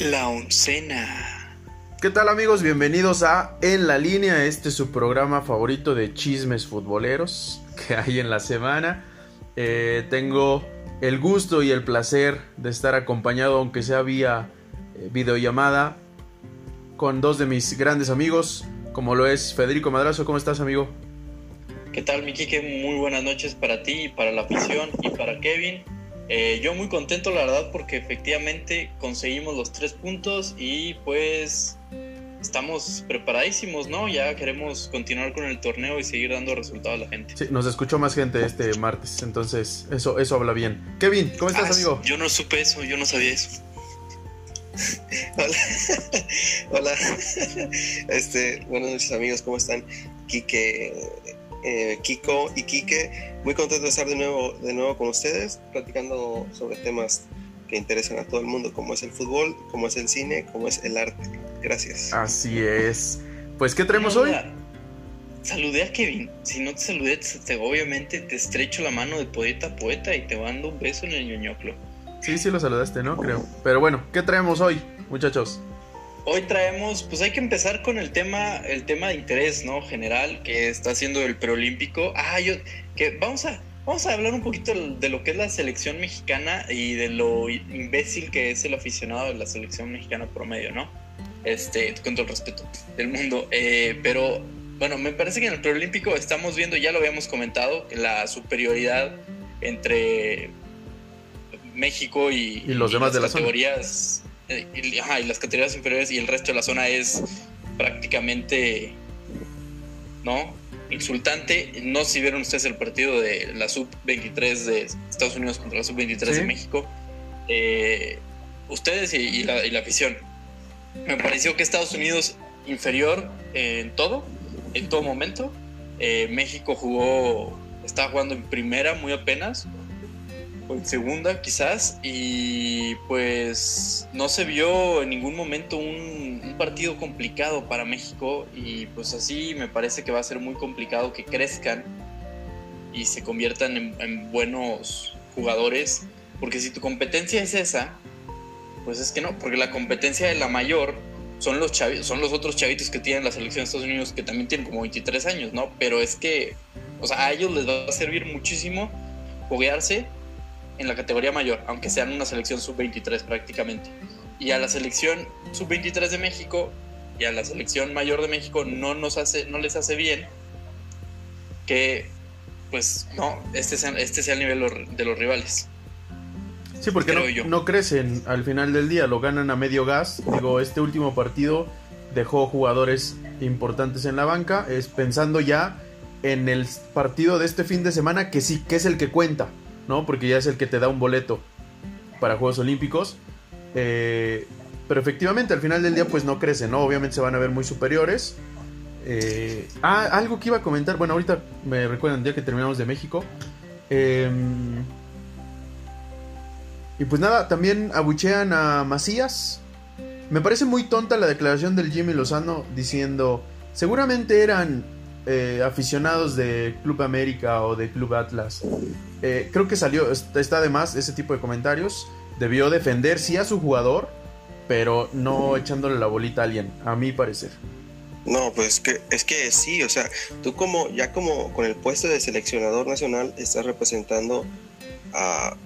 La oncena. ¿Qué tal amigos? Bienvenidos a En la línea, este es su programa favorito de chismes futboleros que hay en la semana. Eh, tengo el gusto y el placer de estar acompañado, aunque sea vía eh, videollamada, con dos de mis grandes amigos, como lo es Federico Madrazo. ¿Cómo estás, amigo? ¿Qué tal, mi Muy buenas noches para ti, para la afición y para Kevin. Eh, yo muy contento, la verdad, porque efectivamente conseguimos los tres puntos y pues estamos preparadísimos, ¿no? Ya queremos continuar con el torneo y seguir dando resultados a la gente. Sí, nos escuchó más gente este martes, entonces eso, eso habla bien. Kevin, ¿cómo estás, Ah, amigo? Yo no supe eso, yo no sabía eso. Hola, hola, este, buenas noches amigos, ¿cómo están? Quique, eh, Kiko y Quique, muy contento de estar de nuevo, de nuevo con ustedes, platicando sobre temas que interesan a todo el mundo, como es el fútbol, como es el cine, como es el arte. Gracias. Así es. Pues, ¿qué traemos hoy? Saludé a Kevin. Si no te saludé, te- te- obviamente te estrecho la mano de poeta a poeta y te mando un beso en el ñoñoclo. Sí, sí lo saludaste, ¿no? Creo. Pero bueno, ¿qué traemos hoy, muchachos? Hoy traemos, pues hay que empezar con el tema, el tema de interés, ¿no? General, que está haciendo el preolímpico. Ah, yo, que vamos a, vamos a hablar un poquito de lo que es la selección mexicana y de lo imbécil que es el aficionado de la selección mexicana promedio, ¿no? Este, con todo el respeto del mundo. Eh, pero, bueno, me parece que en el preolímpico estamos viendo, ya lo habíamos comentado, la superioridad entre México y, Y los demás las de la zona. categorías y, ajá, y las categorías inferiores y el resto de la zona es prácticamente no insultante. No sé si vieron ustedes el partido de la sub 23 de Estados Unidos contra la sub 23 Sí. de México. Eh, ustedes y, y la, y la afición. Me pareció que Estados Unidos inferior en todo en todo momento. Eh, México jugó estaba jugando en primera muy apenas en segunda quizás y pues no se vio en ningún momento un, un partido complicado para México y pues así me parece que va a ser muy complicado que crezcan y se conviertan en, en buenos jugadores porque si tu competencia es esa pues es que no porque la competencia de la mayor son los chavi- son los otros chavitos que tienen la selección de Estados Unidos que también tienen como 23 años no pero es que o sea a ellos les va a servir muchísimo foguearse en la categoría mayor, aunque sean una selección sub-23 prácticamente. Y a la selección sub-23 de México y a la selección mayor de México no, nos hace, no les hace bien que, pues, no, este sea, este sea el nivel de los rivales. Sí, porque no, no crecen al final del día, lo ganan a medio gas. Digo, este último partido dejó jugadores importantes en la banca, es pensando ya en el partido de este fin de semana, que sí, que es el que cuenta, ¿no? Porque ya es el que te da un boleto para Juegos Olímpicos. Eh, pero efectivamente, al final del día, pues no crecen, ¿no? Obviamente se van a ver muy superiores. Eh, ah, algo que iba a comentar, bueno, ahorita me recuerdan ya que terminamos de México. Em, y pues nada, también abuchean a Macías. Me parece muy tonta la declaración del Jimmy Lozano diciendo, seguramente eran eh, aficionados de Club América o de Club Atlas. Eh, creo que salió, está de más ese tipo de comentarios. Debió defender sí a su jugador, pero no echándole la bolita a alguien, a mi parecer. No, pues que, es que sí, o sea, tú como, ya como con el puesto de seleccionador nacional estás representando a,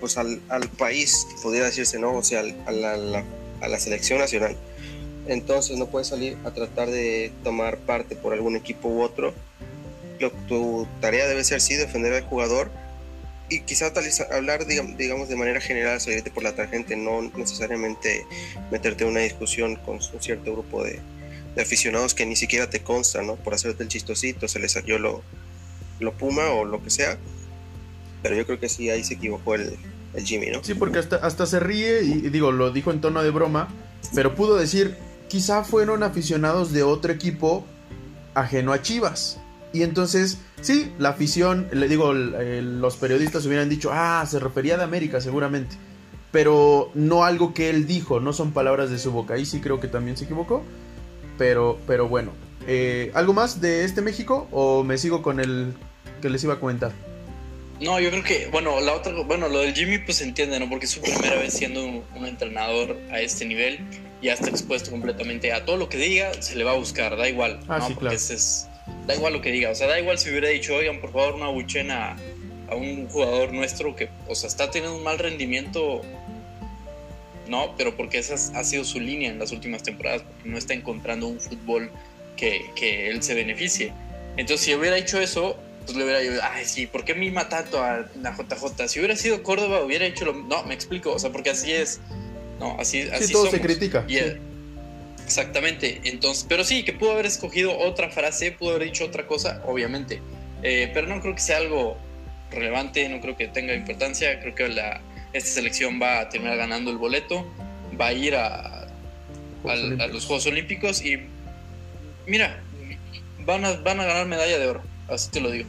pues al, al país, podría decirse, ¿no? O sea, al- a la, la- a la selección nacional. Entonces no puedes salir a tratar de tomar parte por algún equipo u otro. Lo, tu tarea debe ser sí defender al jugador y quizá tal vez hablar digam- digamos de manera general, salirte por la tangente, no necesariamente meterte en una discusión con un cierto grupo de, de aficionados que ni siquiera te consta, ¿no? Por hacerte el chistosito, se les salió lo, lo puma o lo que sea. Pero yo creo que sí, ahí se equivocó el, el Jimmy, ¿no? Sí, porque hasta, hasta se ríe y, y digo, lo dijo en tono de broma, pero pudo decir, quizá fueron aficionados de otro equipo ajeno a Chivas. Y entonces, sí, la afición, le digo, los periodistas hubieran dicho, ah, se refería de América seguramente. Pero no algo que él dijo, no son palabras de su boca. Ahí sí creo que también se equivocó. Pero, pero bueno. Eh, ¿Algo más de este México o me sigo con el que les iba a comentar? No, yo creo que, bueno, la otra, bueno, lo del Jimmy pues se entiende, ¿no? Porque es su primera vez siendo un, un entrenador a este nivel, ya está expuesto completamente a todo lo que diga, se le va a buscar, da igual, Ah, ¿no? sí, Porque claro. ese es, da igual lo que diga, o sea, da igual si hubiera dicho, oigan, por favor, una buchena a un jugador nuestro que, o sea, está teniendo un mal rendimiento, no, pero porque esa es- ha sido su línea en las últimas temporadas, porque no está encontrando un fútbol que, que él se beneficie. Entonces, si hubiera hecho eso, pues le hubiera dicho, ay, sí, ¿por qué mima tanto a la JJ? Si hubiera sido Córdoba, hubiera hecho lo No, me explico, o sea, porque así es. No, así, así Sí, todo se critica. Y, Exactamente, entonces, pero sí, que pudo haber escogido otra frase, pudo haber dicho otra cosa, obviamente. Eh, pero no creo que sea algo relevante, no creo que tenga importancia. Creo que la, esta selección va a terminar ganando el boleto, va a ir a, al- los Juegos Olímpicos y mira, van a, van a ganar medalla de oro, así te lo digo.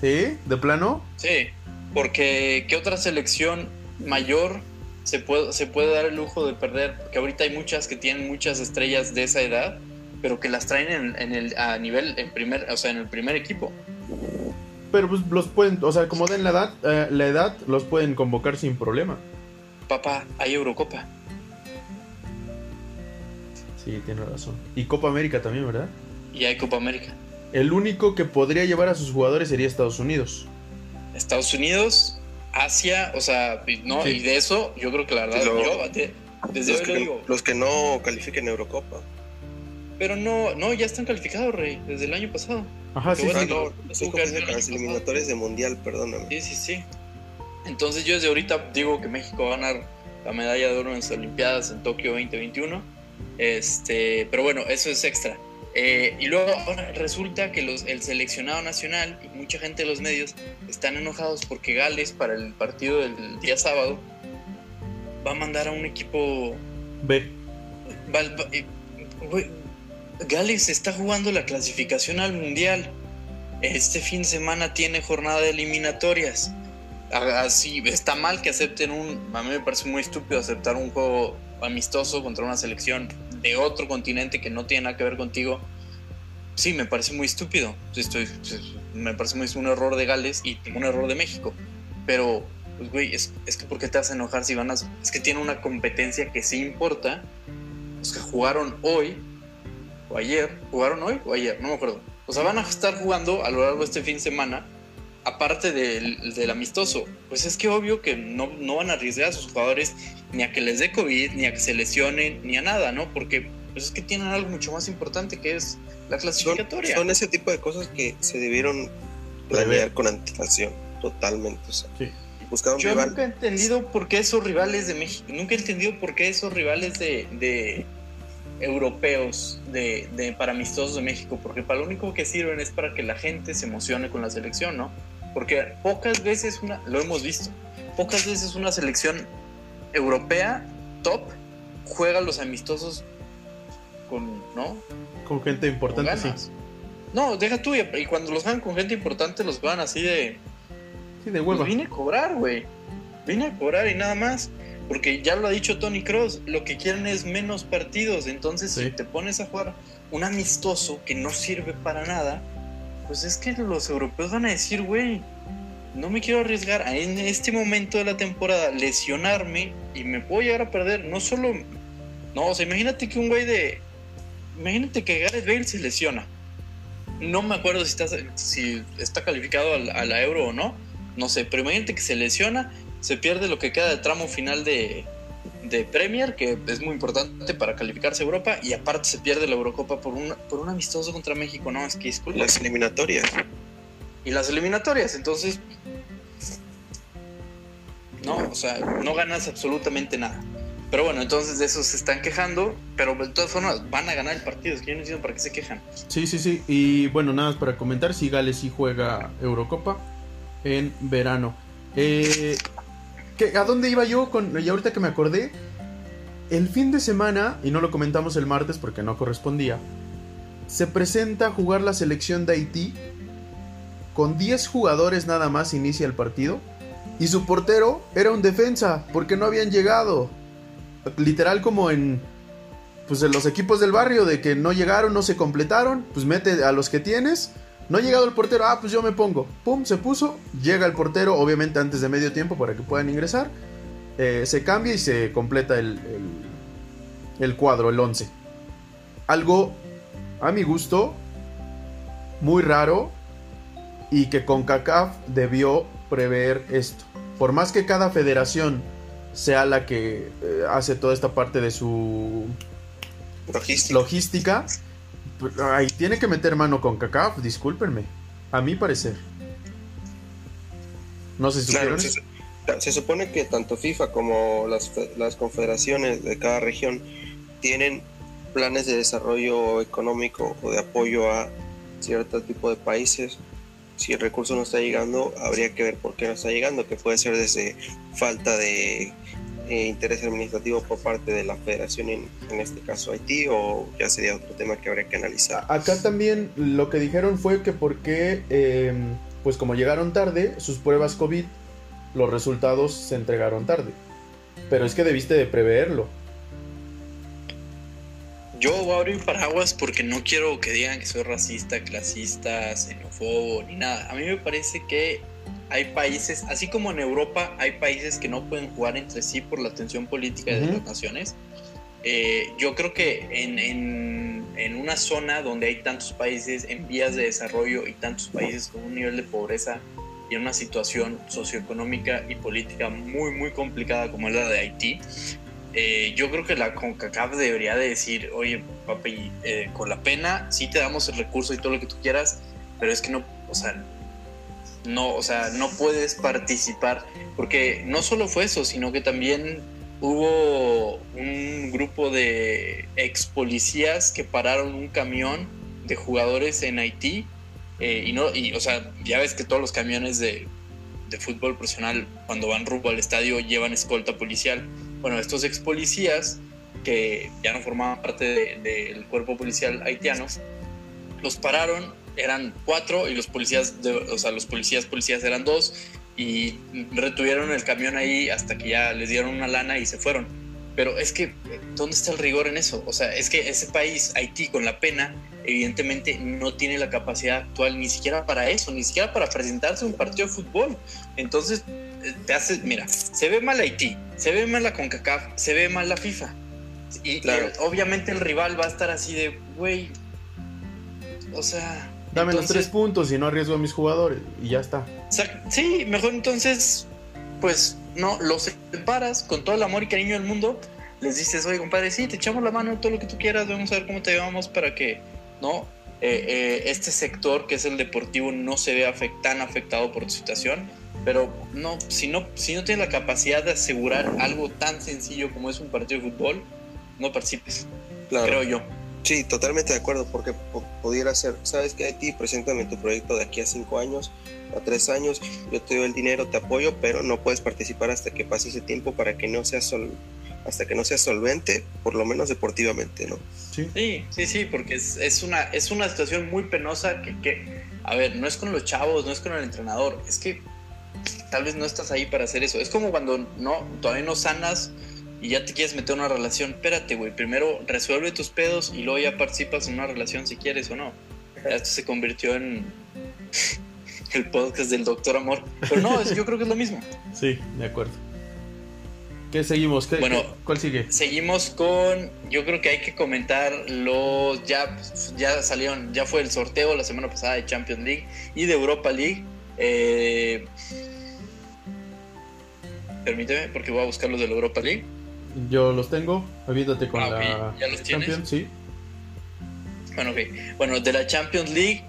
¿Sí? ¿De plano? Sí, porque ¿qué otra selección mayor se puede, se puede dar el lujo de perder? Porque ahorita hay muchas que tienen muchas estrellas de esa edad, pero que las traen en, en el, a nivel, en primer, o sea, en el primer equipo. Pero pues los pueden, o sea, como den la edad, eh, la edad, los pueden convocar sin problema. Papá, hay Eurocopa. Sí, tiene razón. Y Copa América también, ¿verdad? Y hay Copa América. El único que podría llevar a sus jugadores sería Estados Unidos. Estados Unidos, Asia, o sea, no, Sí. y de eso yo creo que la verdad, Lo- yo de- desde Los hoy lo que, digo, los que no califiquen Eurocopa. pero no, no, ya están calificados, Rey, desde el año pasado. Ajá, sí, bueno. no, las eliminatorias de Mundial, perdóname. Sí, sí, sí. Entonces yo desde ahorita digo que México va a ganar la medalla de oro en las Olimpiadas en Tokio 2021. Este, pero bueno, eso es extra. Eh, y luego ahora resulta que los, el seleccionado nacional y mucha gente de los medios están enojados porque Gales para el partido del día sábado va a mandar a un equipo. Va- va- eh, Gales está jugando la clasificación al mundial. Este fin de semana tiene jornada de eliminatorias. A- Así está mal que acepten un. A mí me parece muy estúpido aceptar un juego amistoso contra una selección de otro continente que no tiene nada que ver contigo. Sí, me parece muy estúpido. Estoy, me parece muy un error de Gales y un error de México. Pero, pues, güey, es, es que ¿por qué te vas a enojar si van a.? Es que tiene una competencia que sí importa los que jugaron hoy o ayer, jugaron hoy o ayer, no me acuerdo. O sea, van a estar jugando a lo largo de este fin de semana, aparte del, del amistoso. Pues es que obvio que no, no van a arriesgar a sus jugadores ni a que les dé COVID, ni a que se lesionen, ni a nada, ¿no? Porque pues es que tienen algo mucho más importante que es la Son, clasificatoria. son ese tipo de cosas que se debieron planear con anticipación, totalmente. O sea, Sí. buscar un Yo rival. nunca he entendido por qué esos rivales de México, nunca he entendido por qué esos rivales de, de europeos, de, de para amistosos de México, porque para lo único que sirven es para que la gente se emocione con la selección, ¿no? Porque pocas veces una, lo hemos visto, pocas veces una selección europea top juega los amistosos con, ¿no? Con gente Con importante, sí. No, deja tú, y cuando los juegan con gente importante los juegan así de, Sí, de pues hueva. vine a cobrar, güey. Vine a cobrar y nada más. Porque ya lo ha dicho Tony Cross, lo que quieren es menos partidos. Entonces, Sí. si te pones a jugar un amistoso que no sirve para nada, pues es que los europeos van a decir, güey, no me quiero arriesgar en este momento de la temporada lesionarme y me puedo llegar a perder. No solo. No, o sea, imagínate que un güey de. Imagínate que Gareth Bale se lesiona. No me acuerdo si está, si está calificado a la, a la Euro o no. No sé, pero imagínate que se lesiona, se pierde lo que queda de tramo final de, de Premier, que es muy importante para calificarse a Europa, y aparte se pierde la Eurocopa por un, por un amistoso contra México. No, es que disculpa. Las eliminatorias. Y las eliminatorias, entonces. No, o sea, no ganas absolutamente nada. Pero bueno, entonces de eso se están quejando, pero de todas formas van a ganar el partido. Es que yo no entiendo para qué se quejan. Sí, sí, sí. Y bueno, nada más para comentar, si Gales sí juega Eurocopa en verano. Eh, ¿qué- ¿A dónde iba yo? Con, y ahorita que me acordé, el fin de semana, y no lo comentamos el martes porque no correspondía, se presenta a jugar la selección de Haití. Con 10 jugadores nada más inicia el partido. Y su portero era un defensa, porque no habían llegado. Literal como en pues en los equipos del barrio de que no llegaron, no se completaron, pues mete a los que tienes No ha llegado el portero, ah, pues yo me pongo. Pum, se puso. Llega el portero, obviamente antes de medio tiempo para que puedan ingresar. Eh, se cambia y se completa el, el, el cuadro, el 11. Algo, a mi gusto, muy raro y que CONCACAF debió prever esto. Por más que cada federación sea la que eh, hace toda esta parte de su Logística. logística, pues, ahí tiene que meter mano CONCACAF, discúlpenme, a mi parecer. No sé si Claro, se, se supone que tanto FIFA como las, las confederaciones de cada región tienen planes de desarrollo económico o de apoyo a cierto tipo de países. Si el recurso no está llegando, habría que ver por qué no está llegando, que puede ser desde falta de eh, interés administrativo por parte de la federación, en, en este caso Haití, o ya sería otro tema que habría que analizar. Acá también lo que dijeron fue que porque, eh, pues como llegaron tarde, sus pruebas COVID, los resultados se entregaron tarde. Pero es que debiste de preverlo. Yo voy a abrir paraguas porque no quiero que digan que soy racista, clasista, xenófobo, ni nada. A mí me parece que hay países, así como en Europa hay países que no pueden jugar entre sí por la tensión política de Ujú. las naciones. Eh, yo creo que en, en- en una zona donde hay tantos países en vías de desarrollo y tantos países con un nivel de pobreza y en una situación socioeconómica y política muy, muy complicada como es la de Haití, eh, yo creo que la CONCACAF debería de decir, oye, papi, eh, con la pena sí te damos el recurso y todo lo que tú quieras, pero es que no, o sea, no, o sea, no puedes participar, porque no solo fue eso, sino que también hubo un grupo de ex policías que pararon un camión de jugadores en Haití, eh, y no, y, o sea, ya ves que todos los camiones de, de fútbol profesional, cuando van rumbo al estadio, llevan escolta policial. Bueno, estos ex policías que ya no formaban parte de- del cuerpo policial haitiano, los pararon, eran cuatro y los policías, o sea, los policías policías eran dos y retuvieron el camión ahí hasta que ya les dieron una lana y se fueron. Pero es que, ¿dónde está el rigor en eso? O sea, es que ese país, Haití, con la pena, evidentemente no tiene la capacidad actual ni siquiera para eso, ni siquiera para presentarse a un partido de fútbol. Entonces, eh, te hace, mira, se ve mal Haití, se ve mal la CONCACAF, se ve mal la FIFA. Y, Claro. y obviamente el rival va a estar así de, güey, o sea... Dame los tres puntos y no arriesgo a mis jugadores. Y ya está. Sí, mejor entonces, pues no, los separas con todo el amor y cariño del mundo. Les dices, oye, compadre, sí, te echamos la mano, todo lo que tú quieras, vamos a ver cómo te llevamos para que, ¿no? Eh, eh, este sector que es el deportivo no se afect- tan afectado por tu situación. Pero no, si no, si no tienes la capacidad de asegurar algo tan sencillo como es un partido de fútbol, no participes, Claro. creo yo. Sí, totalmente de acuerdo, porque po- pudiera ser, ¿sabes qué? Haití, preséntame tu proyecto de aquí a cinco años, a tres años, yo te doy el dinero, te apoyo, pero no puedes participar hasta que pase ese tiempo para que no seas sol- hasta que no seas solvente, por lo menos deportivamente, ¿no? Sí. Sí, sí, sí, porque es, es una, es una situación muy penosa que, que, a ver, no es con los chavos, no es con el entrenador, es que tal vez no estás ahí para hacer eso. Es como cuando no, todavía no sanas y ya te quieres meter en una relación. Espérate, güey, primero resuelve tus pedos y luego ya participas en una relación si quieres o no. Ya Esto se convirtió en el podcast del Doctor Amor. Pero no, es- yo creo que es lo mismo. Sí, de acuerdo. ¿Qué seguimos? ¿Qué- Bueno. ¿Cuál sigue? Seguimos con, yo creo que hay que comentar los, ya, ya salieron, ya fue el sorteo la semana pasada de Champions League y de Europa League. Eh, permíteme, porque voy a buscar los de la Europa League. Yo los tengo. Avídate con Ah, ok. la ¿Ya los tienes? Champions, sí. Bueno, ok. Bueno, de la Champions League,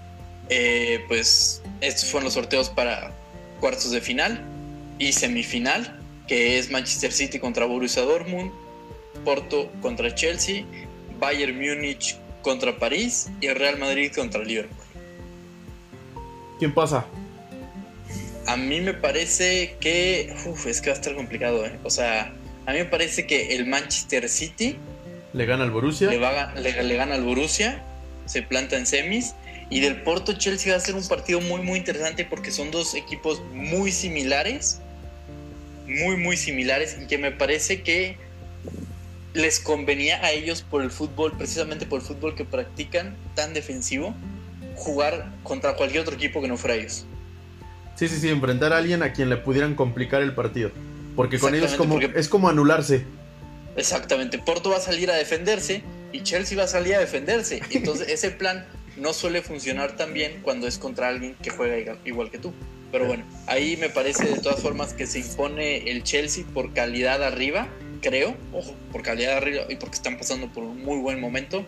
eh, pues estos fueron los sorteos para cuartos de final y semifinal, que es Manchester City contra Borussia Dortmund, Porto contra Chelsea, Bayern Múnich contra París y el Real Madrid contra Liverpool. ¿Quién pasa? A mí me parece que, uf, es que va a estar complicado, ¿eh? O sea, a mí me parece que el Manchester City Le gana al Borussia. va, le, le gana al Borussia, se planta en semis. Y del Porto Chelsea va a ser un partido muy, muy interesante porque son dos equipos muy similares. Muy, muy similares. Y que me parece que les convenía a ellos por el fútbol, precisamente por el fútbol que practican tan defensivo, jugar contra cualquier otro equipo que no fuera ellos. Sí, sí, sí, enfrentar a alguien a quien le pudieran complicar el partido. Porque con ellos como, porque- es como anularse. Exactamente, Porto va a salir a defenderse y Chelsea va a salir a defenderse. Entonces ese plan no suele funcionar tan bien cuando es contra alguien que juega igual que tú. Pero bueno, ahí me parece de todas formas que se impone el Chelsea por calidad arriba, creo, ojo, por calidad arriba y porque están pasando por un muy buen momento.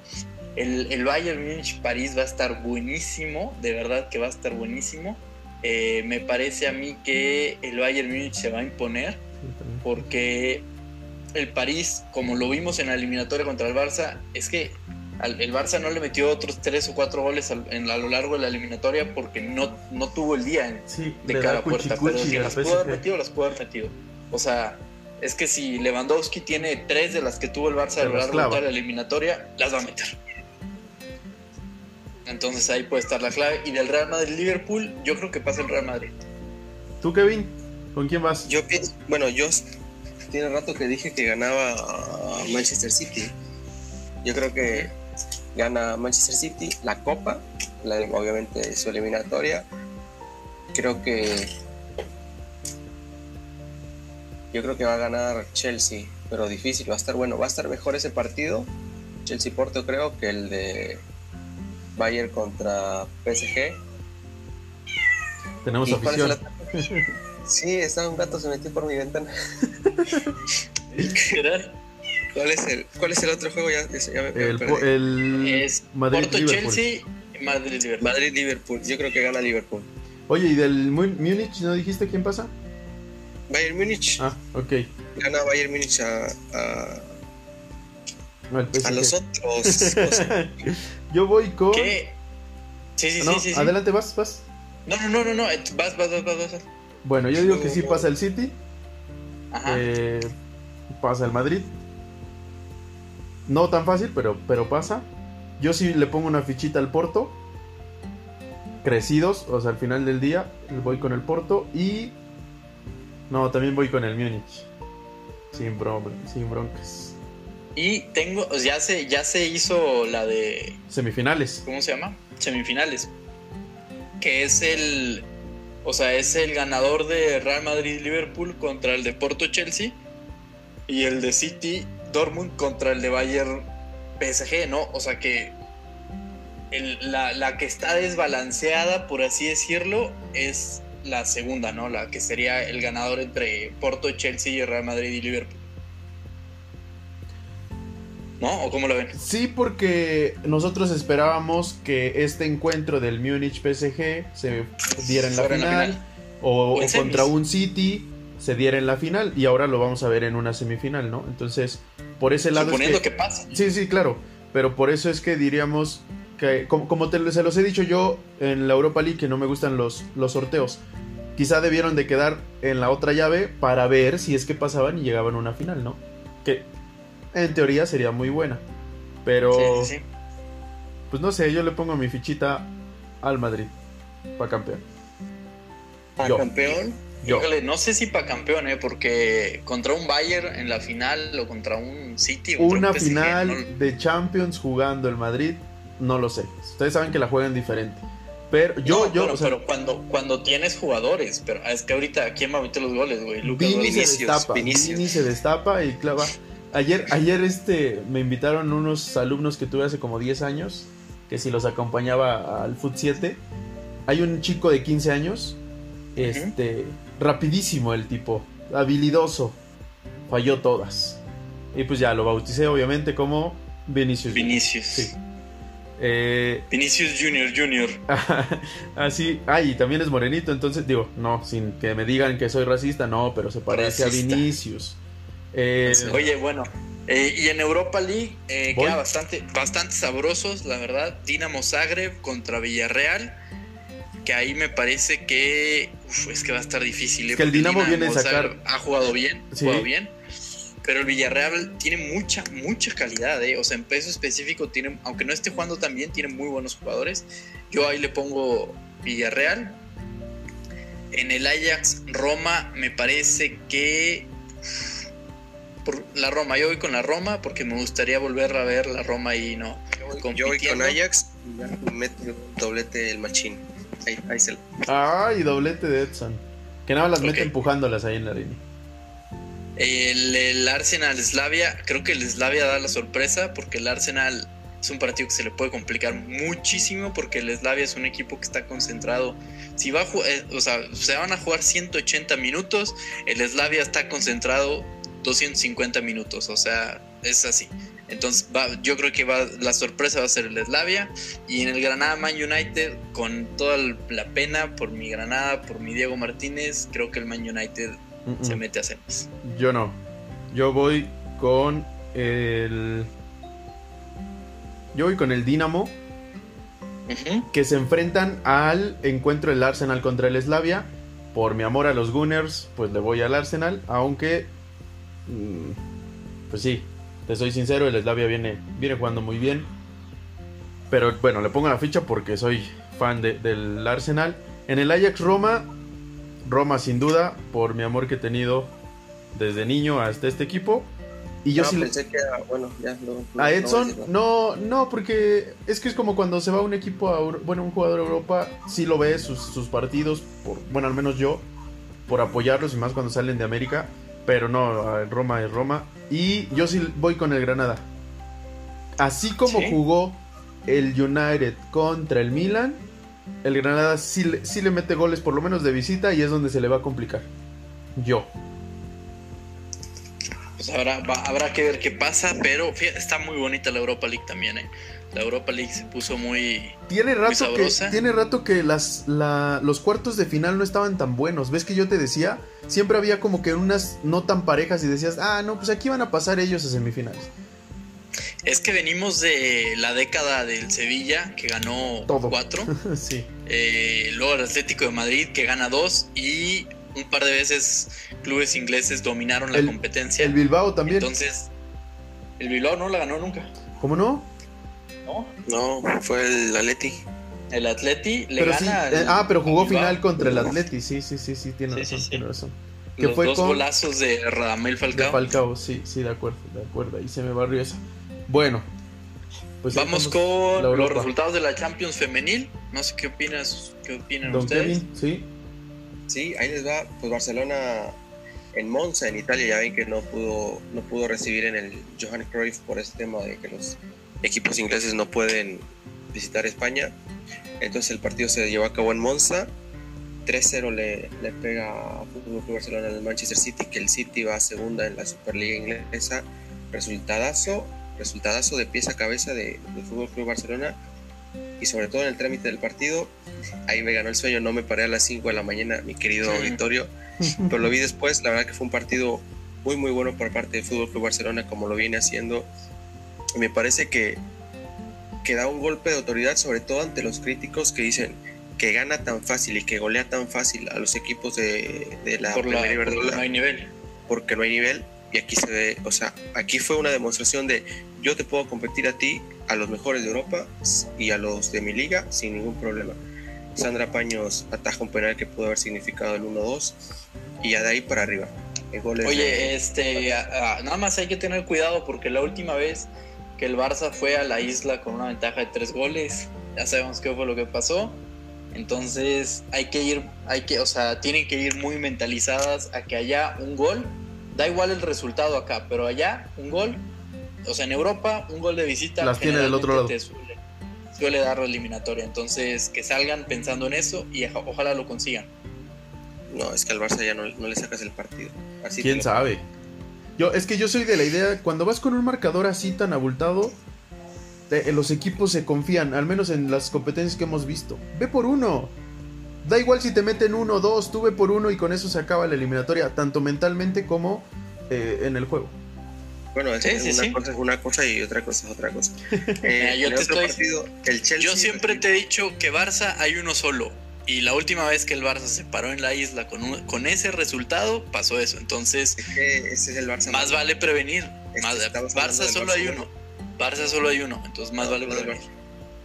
El, el Bayern Múnich París va a estar buenísimo, de verdad que va a estar buenísimo. Eh, me parece a mí que el Bayern Múnich se va a imponer porque el París, como lo vimos en la eliminatoria contra el Barça, es que al- el Barça no le metió otros tres o cuatro goles al- en- a lo largo de la eliminatoria porque no, no tuvo el día en- Sí, de le cara da a puerta. Pero si las pudo haber metido, las pudo haber metido. O sea, es que si Lewandowski tiene tres de las que tuvo el Barça a lo largo de clava. la eliminatoria, las va a meter. Entonces ahí puede estar la clave. Y del Real Madrid-Liverpool, yo creo que pasa el Real Madrid. ¿Tú, Kevin? ¿Con quién vas? Yo pienso, bueno, yo tiene rato que dije que ganaba a Manchester City. Yo creo que gana Manchester City la Copa, la, obviamente su eliminatoria. Creo que yo creo que va a ganar Chelsea, pero difícil, va a estar bueno, va a estar mejor ese partido Chelsea Porto creo que el de Bayern contra PSG. Tenemos ¿Y cuál es el afición. otro? Sí, está un gato se metió por mi ventana. ¿Cuál es el, cuál es el otro juego? Ya, ya- ya me, me El, perdí. po- el Es Madrid Porto Liverpool. Chelsea y Madrid Liverpool. Madrid-Liverpool. Yo creo que gana Liverpool. Oye, ¿y del Múnich no dijiste quién pasa? Bayern Múnich. Ah, ok. Gana Bayern Múnich a, a, el a los otros. Yo voy con. ¿Qué? Sí, sí, No, sí, sí, sí. adelante, vas, vas. No, no, no, no, no. Vas, vas, vas, vas, vas. Bueno, yo digo que sí pasa el City. Ajá. eh, pasa el Madrid. No tan fácil, pero, pero pasa. Yo sí le pongo una fichita al Porto. Crecidos, o sea, al final del día voy con el Porto y... No, también voy con el Múnich. Sin, bron- sin broncas. Y tengo, ya se, ya se hizo la de, Semifinales. ¿cómo se llama? Semifinales. Que es el, o sea, es el ganador de Real Madrid-Liverpool contra el de Porto-Chelsea y el de City-Dortmund contra el de Bayern-PSG, ¿no? O sea que el- la, la que está desbalanceada, por así decirlo, es la segunda, ¿no? La que sería el ganador entre Porto, Chelsea y Real Madrid y Liverpool. ¿No? ¿O cómo lo ven? Sí, porque nosotros esperábamos que este encuentro del Múnich PSG se diera en la Fuera en la final, o, O en o contra un City se diera en la final y ahora lo vamos a ver en una semifinal, ¿no? Entonces, por ese lado es Suponiendo que- que, pasa. Sí, sí, claro, pero por eso es que diríamos que, como, como te, se los he dicho yo en la Europa League, que no me gustan los, los sorteos, quizá debieron de quedar en la otra llave para ver si es que pasaban y llegaban a una final, ¿no? Que en teoría sería muy buena, pero Sí, sí, sí. pues no sé, yo le pongo mi fichita al Madrid para campeón. a Yo. campeón. Yo. Híjole, no sé si para campeón, ¿eh? Porque contra un Bayern en la final o contra un City. Una un PSG, final no- de Champions jugando el Madrid, no lo sé. Ustedes saben que la juegan diferente. Pero yo, No, yo, pero, o sea, pero cuando, cuando tienes jugadores, pero es que ahorita, ¿quién va a meter los goles, güey? Lucas Vini se destapa, Vinicius. Vini se destapa y clava. Ayer, ayer este, me invitaron unos alumnos que tuve hace como 10 años, que si los acompañaba al Foot 7. Hay un chico de 15 años, este, rapidísimo el tipo, habilidoso, falló todas. Y pues ya lo bauticé obviamente como Vinicius. Vinicius. Sí. Eh, Vinicius Junior, Junior. Así, ay, y también es morenito, entonces digo, no, sin que me digan que soy racista, no, pero se parece Racista. a Vinicius. Eh, Oye, bueno, eh, y en Europa League eh, queda bastante, bastante sabrosos, la verdad. Dinamo Zagreb contra Villarreal. Que ahí me parece que. uf, es que va a estar difícil. Es ¿eh? que el porque Dinamo viene a sacar- Ha jugado bien, ha Sí. jugado bien. Pero el Villarreal tiene mucha, mucha calidad, ¿eh? O sea, en peso específico, tiene, aunque no esté jugando tan bien, tiene muy buenos jugadores. Yo ahí le pongo Villarreal. En el Ajax Roma me parece que por la Roma, yo voy con la Roma porque me gustaría volver a ver la Roma y no. yo voy con Ajax y mete doblete el machín. Ahí, ahí se Ay, doblete de Edson. Que nada las mete empujándolas ahí en la línea. El, el, Arsenal Slavia, creo que el Slavia da la sorpresa porque el Arsenal es un partido que se le puede complicar muchísimo porque el Slavia es un equipo que está concentrado. Si va a eh, o sea, se van a jugar 180 minutos, el Slavia está concentrado 250 minutos, o sea, es así. Entonces, yo creo que va, la sorpresa va a ser el Slavia. Y en el Granada Man United, con toda la pena por mi Granada, por mi Diego Martínez, creo que el Man United se mete a semis. Yo no. Yo voy con el. Yo voy con el Dinamo. Que se enfrentan al encuentro del Arsenal contra el Slavia. Por mi amor a los Gunners, pues le voy al Arsenal. Aunque. Mm, pues sí, te soy sincero, el Slavia viene, viene jugando muy bien. Pero bueno, le pongo la ficha porque soy fan del Arsenal. En el Ajax Roma, Roma sin duda, por mi amor que he tenido desde niño hasta este equipo. Y yo sí pensé que bueno, ya a Edson, no, no, porque es que es como cuando se va un equipo a bueno, un jugador a Europa, sí lo ves sus, sus partidos, por, bueno, al menos yo, por apoyarlos y más cuando salen de América. Pero no, Roma es Roma. Y yo sí voy con el Granada. Así como jugó el United contra el Milan, el Granada sí, le mete goles por lo menos de visita y es donde se le va a complicar. Yo. Pues ahora habrá que ver qué pasa, pero está muy bonita la Europa League también, ¿eh? La Europa League se puso muy. Tiene rato, que, tiene rato que las, los cuartos de final no estaban tan buenos. ¿Ves que yo te decía? Siempre había como que unas no tan parejas y decías, ah, no, pues aquí van a pasar ellos a semifinales. Es que venimos de la década del Sevilla, que ganó cuatro. sí. Eh, luego el Atlético de Madrid, que gana dos. Y un par de veces clubes ingleses dominaron la competencia. El Bilbao también. Entonces, el Bilbao no la ganó nunca. ¿Cómo no? No, fue el Atleti. El Atleti le gana. Eh, ah, pero jugó final contra el Atleti. Sí, sí, sí, sí, tiene razón. Tiene razón. Que Los fue dos golazos de Radamel Falcao. De Falcao, sí, sí, de acuerdo, de acuerdo. Ahí se me barrió eso. Bueno, pues vamos con los resultados de la Champions femenil. No sé qué opinas, qué opinan ustedes. sí. Sí, ahí les va, pues Barcelona en Monza, en Italia, ya ven que no pudo, no pudo recibir en el Johan Cruyff por este tema de que los equipos ingleses no pueden visitar España. Entonces el partido se llevó a cabo en Monza. 3-0 le, le, pega a Fútbol Club Barcelona al Manchester City, que el City va a segunda en la Superliga inglesa. Resultadazo, resultadazo de pieza a cabeza de, de Fútbol Club Barcelona. Y sobre todo en el trámite del partido, ahí me ganó el sueño. No me paré a las 5 de la mañana, mi querido auditorio, pero lo vi después. La verdad que fue un partido muy, muy bueno por parte de Fútbol Club Barcelona, como lo viene haciendo me parece que, que da un golpe de autoridad, sobre todo ante los críticos que dicen que gana tan fácil y que golea tan fácil a los equipos de, la Por Primera Porque no hay nivel. Porque no hay nivel. Y aquí se ve, o sea, aquí fue una demostración de yo te puedo competir a ti, a los mejores de Europa y a los de mi liga sin ningún problema. Sandra Paños ataja un penal que pudo haber significado el 1-2 y ya de ahí para arriba. Oye, este, nada más hay que tener cuidado porque la última vez el Barça fue a la isla con una ventaja de tres goles. Ya sabemos qué fue lo que pasó. Entonces hay que ir, hay que, o sea, tienen que ir muy mentalizadas a que haya un gol. Da igual el resultado acá, pero allá un gol. O sea, en Europa un gol de visita. Las tiene del otro lado. Suele, dar la eliminatoria. Entonces que salgan pensando en eso y ojalá lo consigan. No, es que al Barça ya no, le sacas el partido. Así ¿Quién sabe? Yo, es que yo soy de la idea, cuando vas con un marcador así tan abultado, eh, los equipos se confían, al menos en las competencias que hemos visto. Ve por uno. Da igual si te meten uno o dos, tú ve por uno y con eso se acaba la eliminatoria, tanto mentalmente como eh, en el juego. Bueno, es, una, Cosa es una cosa y otra cosa es otra cosa. Eh, yo, yo siempre te he dicho que Barça hay uno solo. Y la última vez que el Barça se paró en la isla con, con ese resultado, pasó eso. Entonces, más vale prevenir. Barça solo hay uno. Barça solo hay uno. Entonces, más vale prevenir.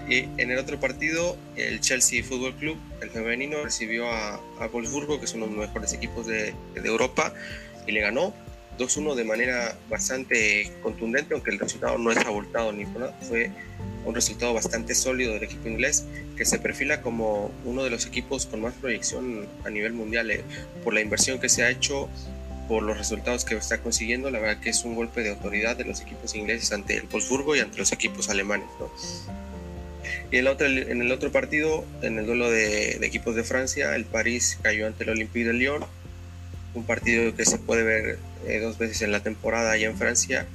Y en el otro partido, el Chelsea Football Club, el femenino, recibió a, a Wolfsburgo, que es uno de los mejores equipos de, de Europa, y le ganó 2-1 de manera bastante contundente, aunque el resultado no es abultado ni nada. Fue un resultado bastante sólido del equipo inglés, que se perfila como uno de los equipos con más proyección a nivel mundial eh, por la inversión que se ha hecho, por los resultados que está consiguiendo. La verdad que es un golpe de autoridad de los equipos ingleses ante el Wolfsburgo y ante los equipos alemanes. Y el otro, en el otro partido, en el duelo de, equipos de Francia, el París cayó ante el Olympique de Lyon. Un partido que se puede ver eh, dos veces en la temporada allá en Francia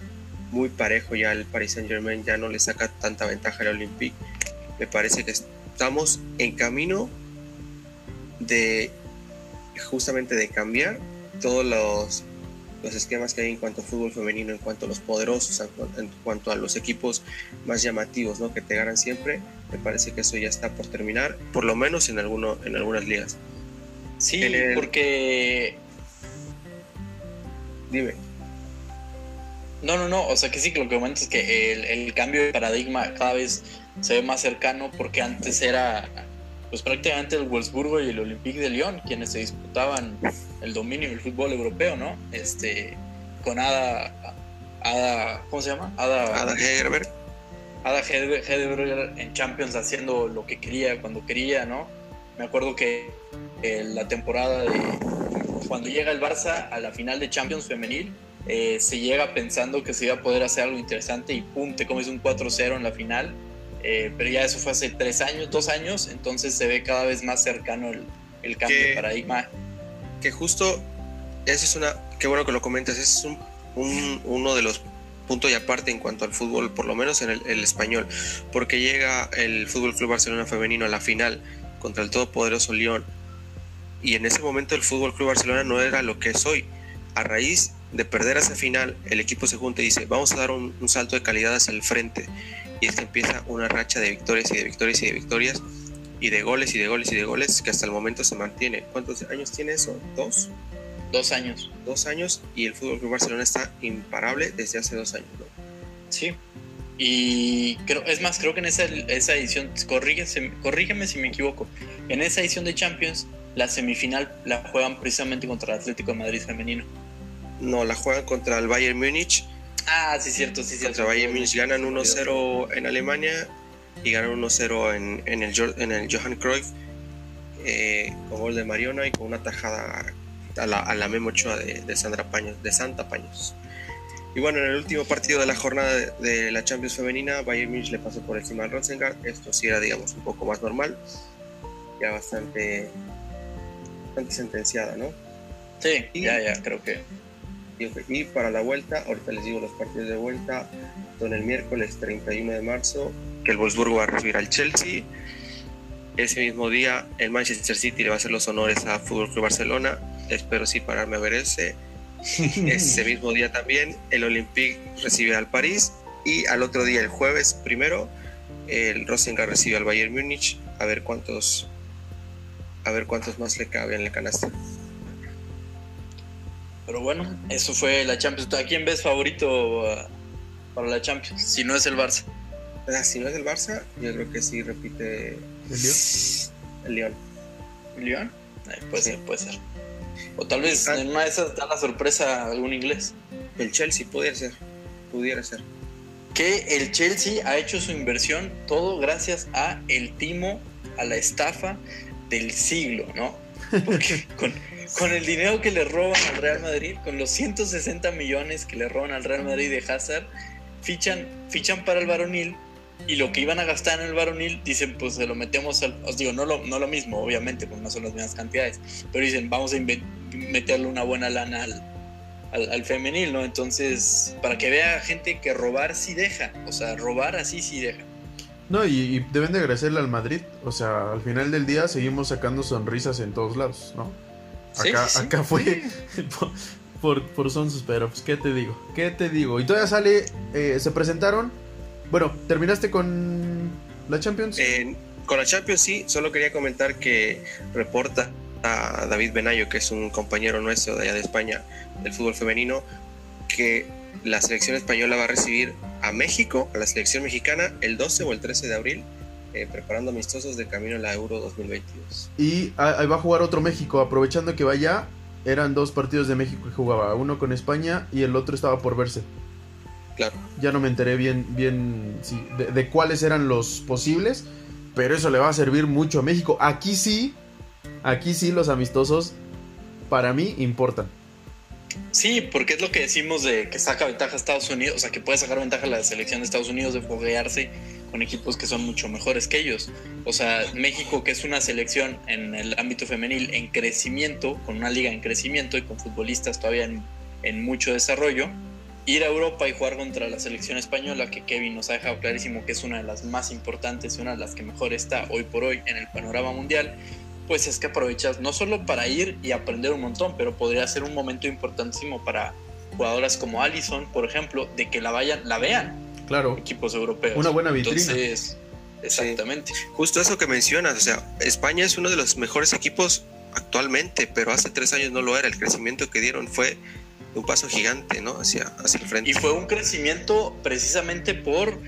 muy parejo ya el Paris Saint Germain, ya no le saca tanta ventaja al Olympique. Me parece que estamos en camino de justamente de cambiar todos los, los esquemas que hay en cuanto a fútbol femenino, en cuanto a los poderosos, en cuanto a los equipos más llamativos ¿no? que te ganan siempre. Me parece que eso ya está por terminar, por lo menos en, alguno, en algunas ligas. Sí, porque... Dime. No, no, no, o sea que sí, lo que comento es que el, cambio de paradigma cada vez se ve más cercano porque antes era pues prácticamente el Wolfsburgo y el Olympique de Lyon quienes se disputaban el dominio del fútbol europeo, ¿no? Este, con Ada, Ada ¿cómo se llama? Ada, Ada Hegerberg. Ada Hegerberg en Champions haciendo lo que quería, cuando quería, ¿no? Me acuerdo que la temporada de cuando llega el Barça a la final de Champions femenil, eh, se llega pensando que se iba a poder hacer algo interesante y pum, te comes un 4-0 en la final. Eh, pero ya eso fue hace tres años, dos años, entonces se ve cada vez más cercano el, cambio de paradigma. Que justo, eso es una, qué bueno que lo comentas, es un, uno de los puntos y aparte en cuanto al fútbol, por lo menos en el, el español, porque llega el Fútbol Club Barcelona femenino a la final contra el todopoderoso Lyon y en ese momento el Fútbol Club Barcelona no era lo que es hoy. A raíz de perder esa final, el equipo se junta y dice, vamos a dar un, salto de calidad hacia el frente. Y es que empieza una racha de victorias y de victorias y de victorias y de goles y de goles y de goles que hasta el momento se mantiene. ¿Cuántos años tiene eso? ¿Dos? Dos años. Dos años y el Fútbol Club Barcelona está imparable desde hace dos años, ¿no? Sí. Y creo, es más, creo que en esa, esa edición, corrígeme si me equivoco, en esa edición de Champions, la semifinal la juegan precisamente contra el Atlético de Madrid femenino. No, la juegan contra el Bayern Múnich. Ah, sí, cierto, sí, cierto. Contra Bayern Múnich ganan 1-0 en Alemania y ganan 1-0 en, en, el, en el Johan Cruyff eh, con gol de Mariona y con una tajada a la, a la Memo Ochoa de, Sandra Paños, de Santa Paños. Y bueno, en el último partido de la jornada de, la Champions femenina, Bayern Múnich le pasó por encima al Rosengard. Esto sí era, digamos, un poco más normal. Ya bastante sentenciada, ¿no? Sí, ya, ya, creo que y para la vuelta, ahorita les digo los partidos de vuelta, son el miércoles 31 de marzo, que el Wolfsburgo va a recibir al Chelsea. Ese mismo día, el Manchester City le va a hacer los honores a Fútbol Club Barcelona. Espero sí pararme a ver ese. ese mismo día también, el Olympique recibe al París. Y al otro día, el jueves primero, el Rosengar recibe al Bayern Múnich. A ver cuántos, a ver cuántos más le caben en la canasta. Pero bueno, eso fue la Champions. ¿A quién ves favorito uh, para la Champions? Si no es el Barça. Ah, si no es el Barça, yo creo que sí repite el León. El León. ¿El León? puede ser, puede ser. O tal vez ah. en una de esas da la sorpresa a algún inglés. El Chelsea pudiera ser. Pudiera ser. Que el Chelsea ha hecho su inversión todo gracias a el timo, a la estafa del siglo, ¿no? Porque con, con el dinero que le roban al Real Madrid, con los 160 millones que le roban al Real Madrid de Hazard, fichan, fichan para el varonil y lo que iban a gastar en el varonil, dicen, pues se lo metemos al. Os digo, no lo, no lo mismo, obviamente, porque no son las mismas cantidades, pero dicen, vamos a meterle una buena lana al, al, femenil, ¿no? Entonces, para que vea gente que robar sí deja, o sea, robar así sí deja. No, y, y deben de agradecerle al Madrid, o sea, al final del día seguimos sacando sonrisas en todos lados, ¿no? Acá, acá fue por, por Sonsus, pero pues, ¿qué te digo? ¿Qué te digo? Y todavía sale, eh, se presentaron. Bueno, ¿terminaste con la Champions? con la Champions sí, solo quería comentar que reporta a David Benayo, que es un compañero nuestro de allá de España, del fútbol femenino, que la selección española va a recibir a México, a la selección mexicana, el 12 o el 13 de abril eh, preparando amistosos de camino a la Euro 2022. Y ahí va a jugar otro México, aprovechando que vaya, eran dos partidos de México que jugaba, uno con España y el otro estaba por verse. Claro. Ya no me enteré bien, bien de, de, cuáles eran los posibles, pero eso le va a servir mucho a México. Aquí sí, aquí sí los amistosos para mí importan. Sí, porque es lo que decimos de que saca ventaja a Estados Unidos, o sea, que puede sacar ventaja a la selección de Estados Unidos de foguearse con equipos que son mucho mejores que ellos. O sea, México, que es una selección en el ámbito femenil en crecimiento, con una liga en crecimiento y con futbolistas todavía en, mucho desarrollo, ir a Europa y jugar contra la selección española, que Kevin nos ha dejado clarísimo que es una de las más importantes y una de las que mejor está hoy por hoy en el panorama mundial, pues es que aprovechas no solo para ir y aprender un montón, pero podría ser un momento importantísimo para jugadoras como Allison, por ejemplo, de que la vayan, la vean. Claro. Equipos europeos. Una buena vitrina. Entonces, exactamente. Justo eso que mencionas, o sea, España es uno de los mejores equipos actualmente, pero hace tres años no lo era. El crecimiento que dieron fue un paso gigante, ¿no? Hacia, hacia el frente. Y fue un crecimiento precisamente por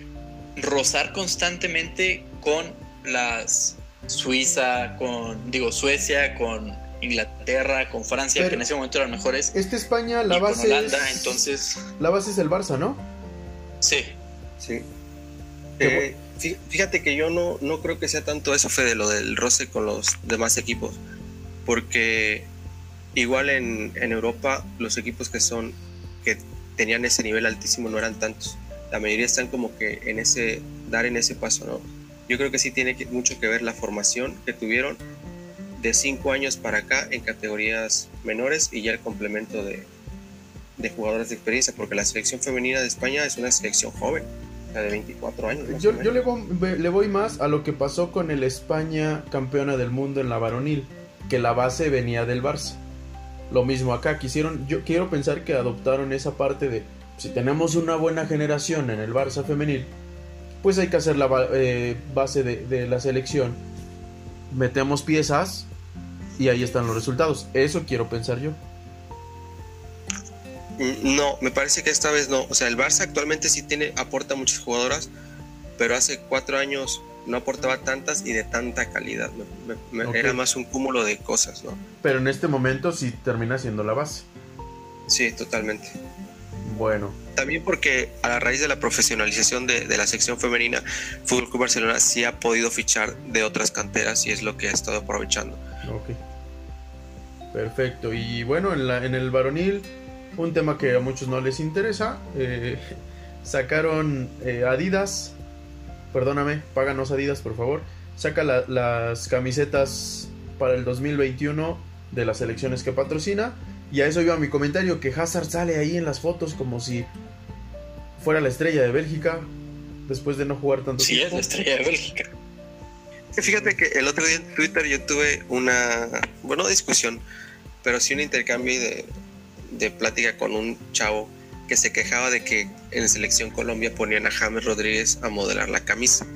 rozar constantemente con las Suiza, con, digo, Suecia, con Inglaterra, con Francia, que en ese momento eran mejores. Esta España, la base. Holanda, entonces. La base es el Barça, ¿no? Sí. Sí. Eh, fíjate que yo no, no creo que sea tanto eso, Fede, lo del roce con los demás equipos. Porque igual en, en Europa, los equipos que son. que tenían ese nivel altísimo no eran tantos. La mayoría están como que en ese. dar en ese paso, ¿no? Yo creo que sí tiene mucho que ver la formación que tuvieron de cinco años para acá en categorías menores y ya el complemento de, de jugadores de experiencia, porque la selección femenina de España es una selección joven, la de 24 años. Yo, yo le, voy, le, voy, más a lo que pasó con el España campeona del mundo en la varonil, que la base venía del Barça. Lo mismo acá, quisieron, yo quiero pensar que adoptaron esa parte de si tenemos una buena generación en el Barça femenil, pues hay que hacer la eh, base de, la selección. Metemos piezas y ahí están los resultados. Eso quiero pensar yo. No, me parece que esta vez no. O sea, el Barça actualmente sí tiene, aporta muchas jugadoras, pero hace cuatro años no aportaba tantas y de tanta calidad. Era más un cúmulo de cosas, ¿no? Pero en este momento sí termina siendo la base. Sí, totalmente. Bueno. También porque a la raíz de la profesionalización de, la sección femenina, Fútbol Club Barcelona sí ha podido fichar de otras canteras y es lo que ha estado aprovechando. Ok. Perfecto. Y bueno, en, la, en el varonil, un tema que a muchos no les interesa. Eh, sacaron eh, Adidas. Perdóname, páganos Adidas, por favor. Saca las camisetas para el 2021 de las selecciones que patrocina y a eso iba mi comentario, que Hazard sale ahí en las fotos como si fuera la estrella de Bélgica, después de no jugar tanto sí, tiempo. Sí, es la estrella de Bélgica. Fíjate que el otro día en Twitter yo tuve una, bueno, discusión, pero sí un intercambio de, de plática con un chavo que se quejaba de que en la selección Colombia ponían a James Rodríguez a modelar la camisa.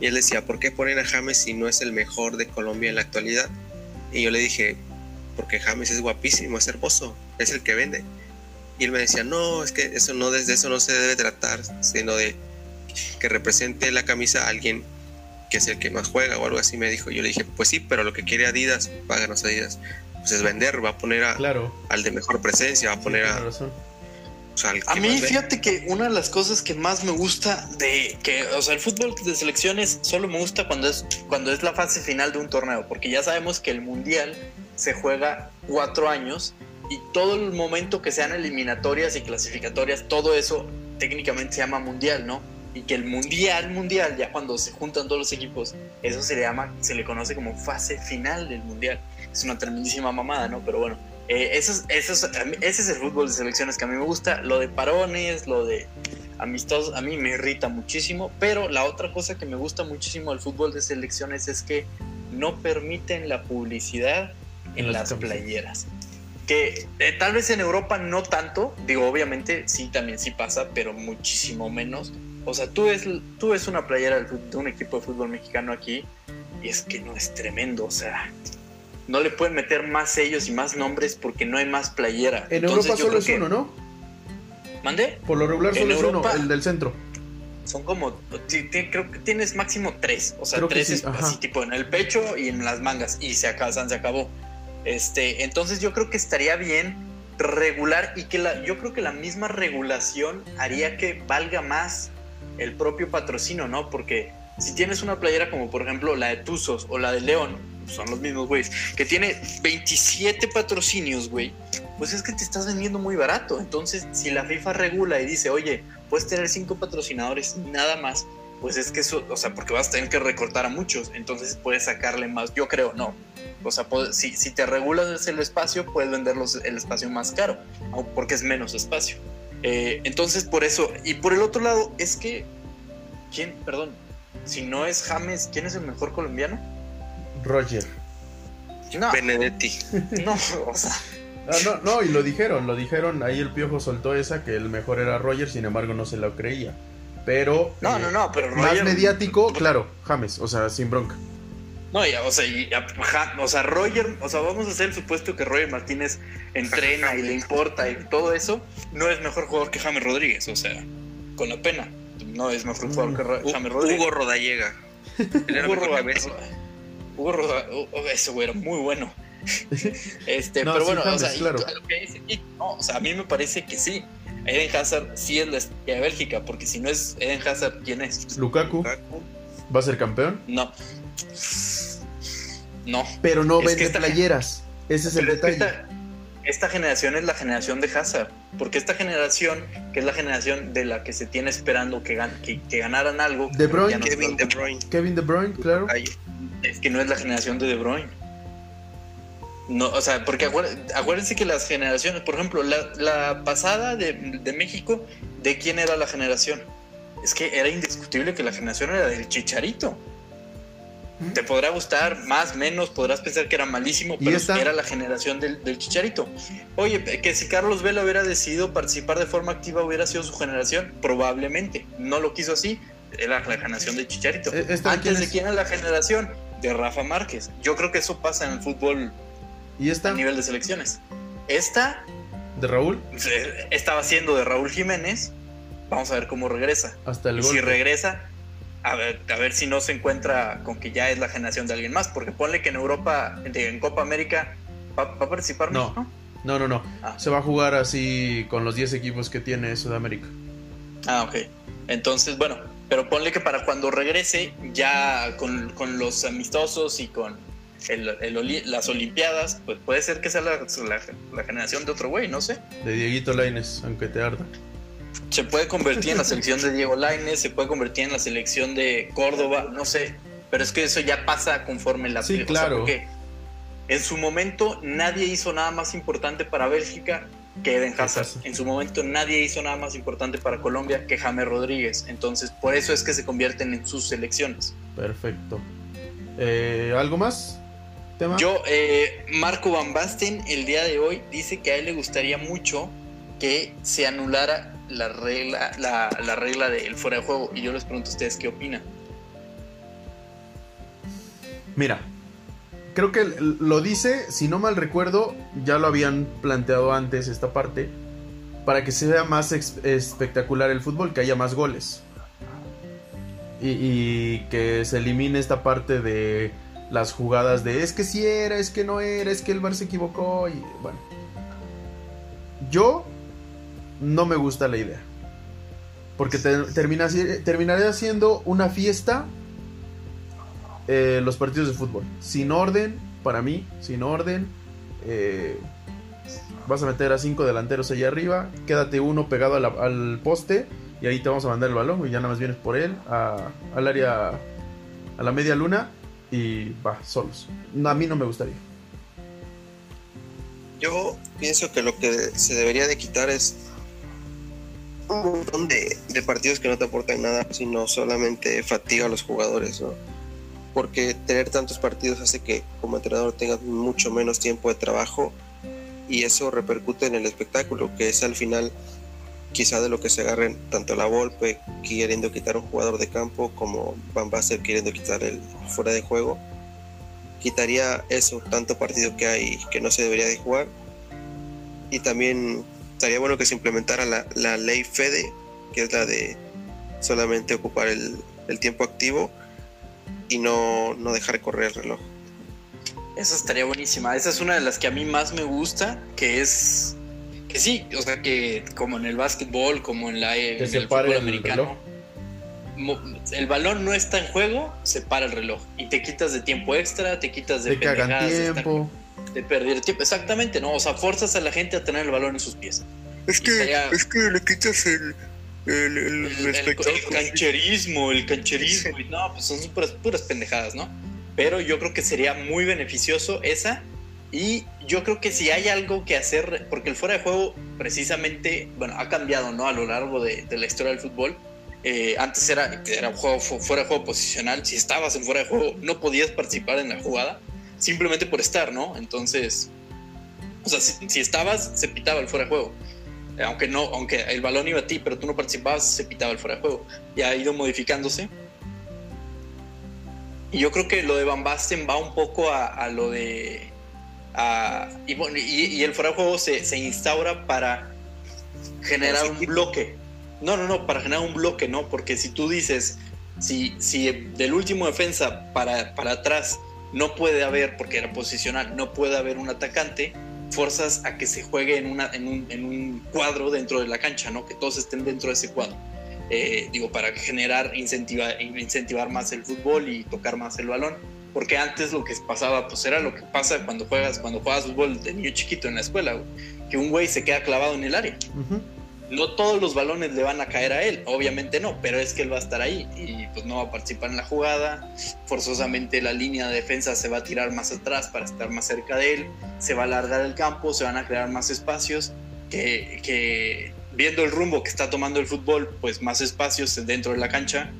Y él decía, ¿por qué ponen a James si no es el mejor de Colombia en la actualidad? Y yo le dije, porque James es guapísimo, es hermoso, es el que vende. Y él me decía, no, es que eso no, desde eso no se debe tratar, sino de que represente la camisa a alguien que es el que más juega o algo así, me dijo. Yo le dije, pues sí, pero lo que quiere Adidas, páganos Adidas, pues es vender, va a poner a, claro. al de mejor presencia, va a poner a... a mí, fíjate que una de las cosas que más me gusta de que, o sea, el fútbol de selecciones solo me gusta cuando es, cuando es la fase final de un torneo, porque ya sabemos que el mundial se juega cuatro años y todo el momento que sean eliminatorias y clasificatorias, todo eso técnicamente se llama mundial, ¿no? Y que el mundial, mundial, ya cuando se juntan todos los equipos, eso se le llama, se le conoce como fase final del mundial. Es una tremendísima mamada, ¿no? Pero bueno, eh, ese es el fútbol de selecciones que a mí me gusta. Lo de parones, lo de amistosos, a mí me irrita muchísimo. Pero la otra cosa que me gusta muchísimo del fútbol de selecciones es que no permiten la publicidad en las playeras. Que eh, tal vez en Europa no tanto, digo, obviamente sí, también sí pasa, pero muchísimo menos. O sea, tú ves, tú ves una playera de un equipo de fútbol mexicano aquí y es que no es tremendo, o sea, no le pueden meter más sellos y más nombres porque no hay más playera. En Europa solo es uno, ¿no? ¿Mande? Por lo regular solo es uno, el del centro. Son como, creo que tienes máximo tres, o sea, tres así tipo en el pecho y en las mangas y se acaban, se acabó. Este, entonces yo creo que estaría bien regular y que la, yo creo que la misma regulación haría que valga más el propio patrocinio, ¿no? Porque si tienes una playera como por ejemplo la de Tuzos o la de León, son los mismos güeyes, que tiene 27 patrocinios, güey, pues es que te estás vendiendo muy barato. Entonces, si la FIFA regula y dice, oye, puedes tener cinco patrocinadores, nada más, pues es que eso, o sea, porque vas a tener que recortar a muchos, entonces puedes sacarle más, yo creo, no. O sea, si, si te regulas el espacio, puedes venderlos el espacio más caro, porque es menos espacio. Eh, entonces, por eso, y por el otro lado, es que, ¿quién, perdón, si no es James, ¿quién es el mejor colombiano? Roger. No. Benedetti. No, o sea. Ah, no, no, y lo dijeron, lo dijeron, ahí el piojo soltó esa, que el mejor era Roger, sin embargo no se lo creía. Pero... No, no, no, pero Roger... Más mediático, claro, James, o sea, sin bronca. No, ya, o sea, o sea, Roger, o sea, vamos a hacer el supuesto que Roger Martínez entrena y le importa y todo eso, no es mejor jugador que James Rodríguez, o sea, con la pena, no es mejor jugador que James Rodríguez. Hugo Rodallega. Hugo Rodallega. Hugo Rodallega, ese güey era muy bueno. este, pero bueno, o, sea, claro. no, o sea, a mí me parece que sí. Eden Hazard sí es la estrella de Bélgica, porque si no es Eden Hazard, ¿quién es? Lukaku. ¿Va a ser campeón? No. No. Pero no vende playeras. Ese es el detalle. Esta, generación es la generación de Hazard. Porque esta generación, que es la generación de la que se tiene esperando que, que, ganaran algo. De Bruyne. Kevin De Bruyne. Kevin De Bruyne, claro. Es que no es la generación de De Bruyne. No, o sea, porque acuérdense que las generaciones, por ejemplo, la, pasada de, de, México, ¿de quién era la generación? Es que era indiscutible que la generación era del Chicharito. Te podrá gustar más, menos, podrás pensar que era malísimo, pero era la generación del, del, Chicharito. Oye, que si Carlos Vela hubiera decidido participar de forma activa, hubiera sido su generación, probablemente. No lo quiso así, era la generación del Chicharito. Eh, Antes de quién era la generación de Rafa Márquez. Yo creo que eso pasa en el fútbol ¿Y esta? A nivel de selecciones. Esta. ¿De Raúl? Estaba siendo de Raúl Jiménez. Vamos a ver cómo regresa. Hasta el y Si regresa, a ver, a ver si no se encuentra con que ya es la generación de alguien más. Porque ponle que en Europa, en Copa América, ¿va, a participar no. No, no, no. Ah. Se va a jugar así con los 10 equipos que tiene Sudamérica. Ah, ok. Entonces, bueno, pero ponle que para cuando regrese, ya con, con los amistosos y con las Olimpiadas, pues puede ser que sea la, generación de otro güey, no sé. De Dieguito Laines, aunque te arda. Se puede convertir en la selección de Diego Laines, se puede convertir en la selección de Córdoba, no sé. Pero es que eso ya pasa conforme la Sí, claro. porque en su momento nadie hizo nada más importante para Bélgica que Eden Hazard. En su momento nadie hizo nada más importante para Colombia que James Rodríguez. Entonces, por eso es que se convierten en sus selecciones. Perfecto. Eh, ¿Algo más? Yo, eh, Marco Van Basten, el día de hoy dice que a él le gustaría mucho que se anulara la regla, la, regla del fuera de juego. Y yo les pregunto a ustedes qué opinan. Mira, creo que lo dice, si no mal recuerdo, ya lo habían planteado antes esta parte, para que sea más espectacular el fútbol, que haya más goles. y que se elimine esta parte de las jugadas de es que si era, es que no era, es que el Bar se equivocó y bueno. Yo no me gusta la idea. Porque termina, terminaré haciendo una fiesta eh, los partidos de fútbol. Sin orden, para mí, sin orden. Eh, vas a meter a cinco delanteros allá arriba. Quédate uno pegado al poste. Y ahí te vamos a mandar el balón. Y ya nada más vienes por él. al área. A la media luna y va, solos. a mí no me gustaría. Yo pienso que lo que se debería de quitar es un montón de, partidos que no te aportan nada, sino solamente fatiga a los jugadores, ¿no? Porque tener tantos partidos hace que como entrenador tengas mucho menos tiempo de trabajo y eso repercute en el espectáculo, que es al final quizá de lo que se agarren tanto la Volpe queriendo quitar un jugador de campo como Van Basten queriendo quitar el fuera de juego quitaría eso tanto partido que hay que no se debería de jugar. Y también estaría bueno que se implementara la, ley FEDE que es la de solamente ocupar el, tiempo activo y no, no dejar correr el reloj. Esa estaría buenísima. Esa es una de las que a mí más me gusta que es sí, o sea, que como en el básquetbol, como en, la, en el fútbol el americano, el balón no está en juego, se para el reloj y te quitas de tiempo extra, te quitas de De que hagan pendejadas, de estar- tiempo. de perder tiempo. Exactamente, ¿no? O sea, forzas a la gente a tener el balón en sus pies. Es que- es que le quitas el, el, El, el- el cancherismo, el cancherismo, y no, pues son puras, puras pendejadas, ¿no? Pero yo creo que sería muy beneficioso esa. Y yo creo que si hay algo que hacer, porque el fuera de juego precisamente, bueno, ha cambiado, ¿no? A lo largo de, la historia del fútbol. Eh, antes era, era un juego fu- fuera de juego posicional. Si estabas en fuera de juego, no podías participar en la jugada, simplemente por estar, ¿no? Entonces, o sea, si, estabas, se pitaba el fuera de juego. Eh, Aunque no, aunque el balón iba a ti, pero tú no participabas, se pitaba el fuera de juego. Y ha ido modificándose. Y yo creo que lo de Van Basten va un poco a lo de. A- y, bueno, y, y el fuera de juego se, se instaura para generar un bloque. No, no, no, para generar un bloque, ¿no? Porque si tú dices, si, si del último defensa para, para atrás no puede haber, porque era posicional, no puede haber un atacante, fuerzas a que se juegue en, una, en, un, en un cuadro dentro de la cancha, ¿no? Que todos estén dentro de ese cuadro. Eh, digo, para generar, incentivar, incentivar más el fútbol y tocar más el balón. Porque antes lo que pasaba, pues era lo que pasa cuando juegas, cuando juegas fútbol de niño chiquito en la escuela, güey, que un güey se queda clavado en el área. No todos los balones le van a caer a él, obviamente no, pero es que él va a estar ahí y pues no va a participar en la jugada. Forzosamente la línea de defensa se va a tirar más atrás para estar más cerca de él, se va a alargar el campo, se van a crear más espacios que, que viendo el rumbo que está tomando el fútbol, pues más espacios dentro de la cancha.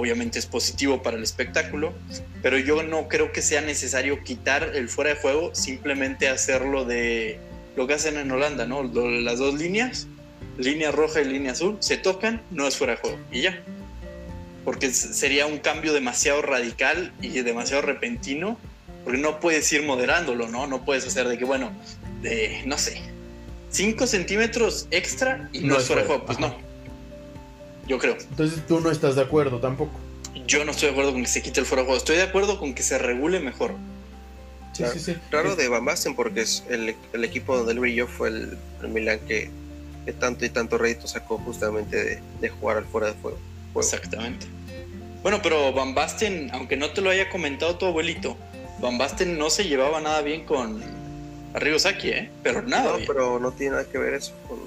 Obviamente es positivo para el espectáculo, pero yo no creo que sea necesario quitar el fuera de juego, simplemente hacerlo de lo que hacen en Holanda, ¿no? Las dos líneas, línea roja y línea azul, se tocan, no es fuera de juego y ya. Porque sería un cambio demasiado radical y demasiado repentino, porque no puedes ir moderándolo, ¿no? No puedes hacer de que, bueno, de, no sé, 5 centímetros extra y no, es fuera de juego. Pues ajá. no. Yo creo. Entonces tú no estás de acuerdo tampoco. Yo no estoy de acuerdo con que se quite el fuera de juego. Estoy de acuerdo con que se regule mejor. Sí, Claro. sí, sí. Raro de Van Basten porque es el, el equipo donde él brilló fue el, el Milan que, que tanto y tanto rédito sacó justamente de, de jugar al fuera de fuego. juego. Exactamente. Bueno, pero Van Basten, aunque no te lo haya comentado tu abuelito, Van Basten no se llevaba nada bien con Arrigo Saki, ¿eh? Pero nada No, bien. pero no tiene nada que ver eso con...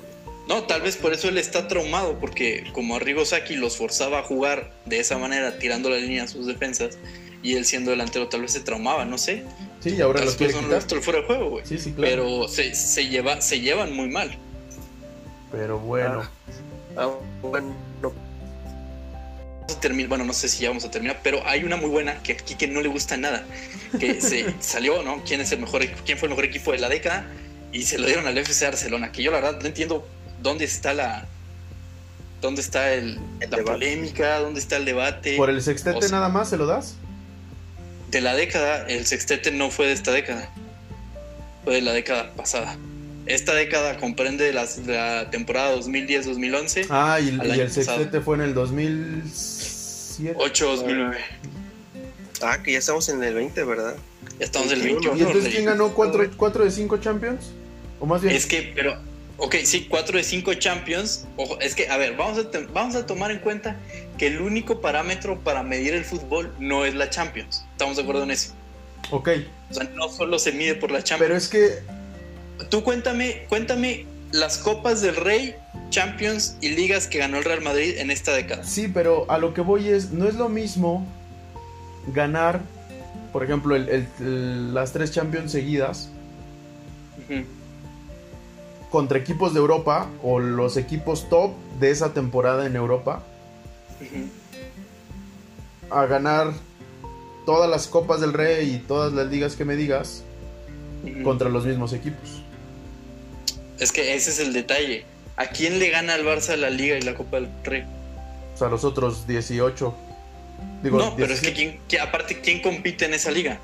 No, tal vez por eso él está traumado, porque como Arrigo Saki los forzaba a jugar de esa manera, tirando la línea a sus defensas, y él siendo delantero tal vez se traumaba, no sé. Sí, y ahora Las quiere cosas no quitar. esto fuera de juego, güey. Sí, sí, claro. Pero se, se, lleva, se llevan muy mal. Pero bueno. Ah, bueno, Vamos a terminar- bueno, no sé si ya vamos a terminar, pero hay una muy buena que aquí que no le gusta nada, que se salió, ¿no? ¿Quién es el mejor, quién fue el mejor equipo de la década? Y se lo dieron al FC Barcelona, que yo la verdad no entiendo dónde está la, dónde está el, El la debate. polémica, dónde está el debate. ¿Por el sextete o sea- nada más se lo das? De la década, el sextete no fue de esta década, fue de la década pasada. Esta década comprende las, la temporada 2010-2011, Ah, y, y el sextete pasado. fue en el 2007. 8-2009. Ah, que ya estamos en el 20, ¿verdad? Ya estamos en el 21. 21. ¿Y entonces quién ganó 4 cuatro de 5 Champions? O más bien, Es que, pero, ok, sí, 4 de 5 Champions. Ojo, es que, a ver, vamos a, vamos a tomar en cuenta que el único parámetro para medir el fútbol no es la Champions. ¿Estamos de acuerdo en eso? ok. O sea, no solo se mide por la Champions. Pero es que Tú cuéntame, cuéntame las Copas del Rey, Champions y ligas que ganó el Real Madrid en esta década. Sí, pero a lo que voy es, no es lo mismo ganar, por ejemplo, el- el- el- las tres Champions seguidas Ujú. Contra equipos de Europa o los equipos top de esa temporada en Europa a ganar todas las Copas del Rey y todas las ligas que me digas contra los mismos equipos. Es que ese es el detalle. ¿A quién le gana al Barça la Liga y la Copa del Rey? O sea, los otros 18. Digo, no, pero es que 17. ¿quién, quién- aparte, ¿quién compite en esa liga?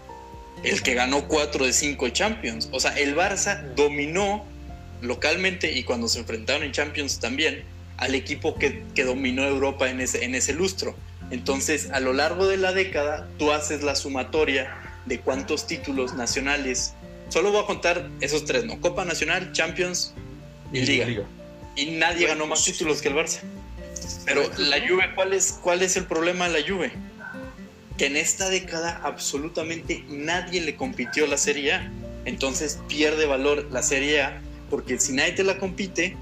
El que ganó 4 de 5 Champions. O sea, el Barça dominó localmente y cuando se enfrentaron en Champions también al equipo que, que dominó Europa en ese, en ese lustro. Entonces, a lo largo de la década, tú haces la sumatoria de cuántos títulos nacionales. Solo voy a contar esos tres, ¿no? Copa Nacional, Champions y, Liga. Y nadie ganó más títulos que el Barça. Pero la Juve, ¿cuál es, ¿cuál es el problema de la Juve? Que en esta década absolutamente nadie le compitió la Serie A. Entonces pierde valor la Serie A porque si nadie te la compite...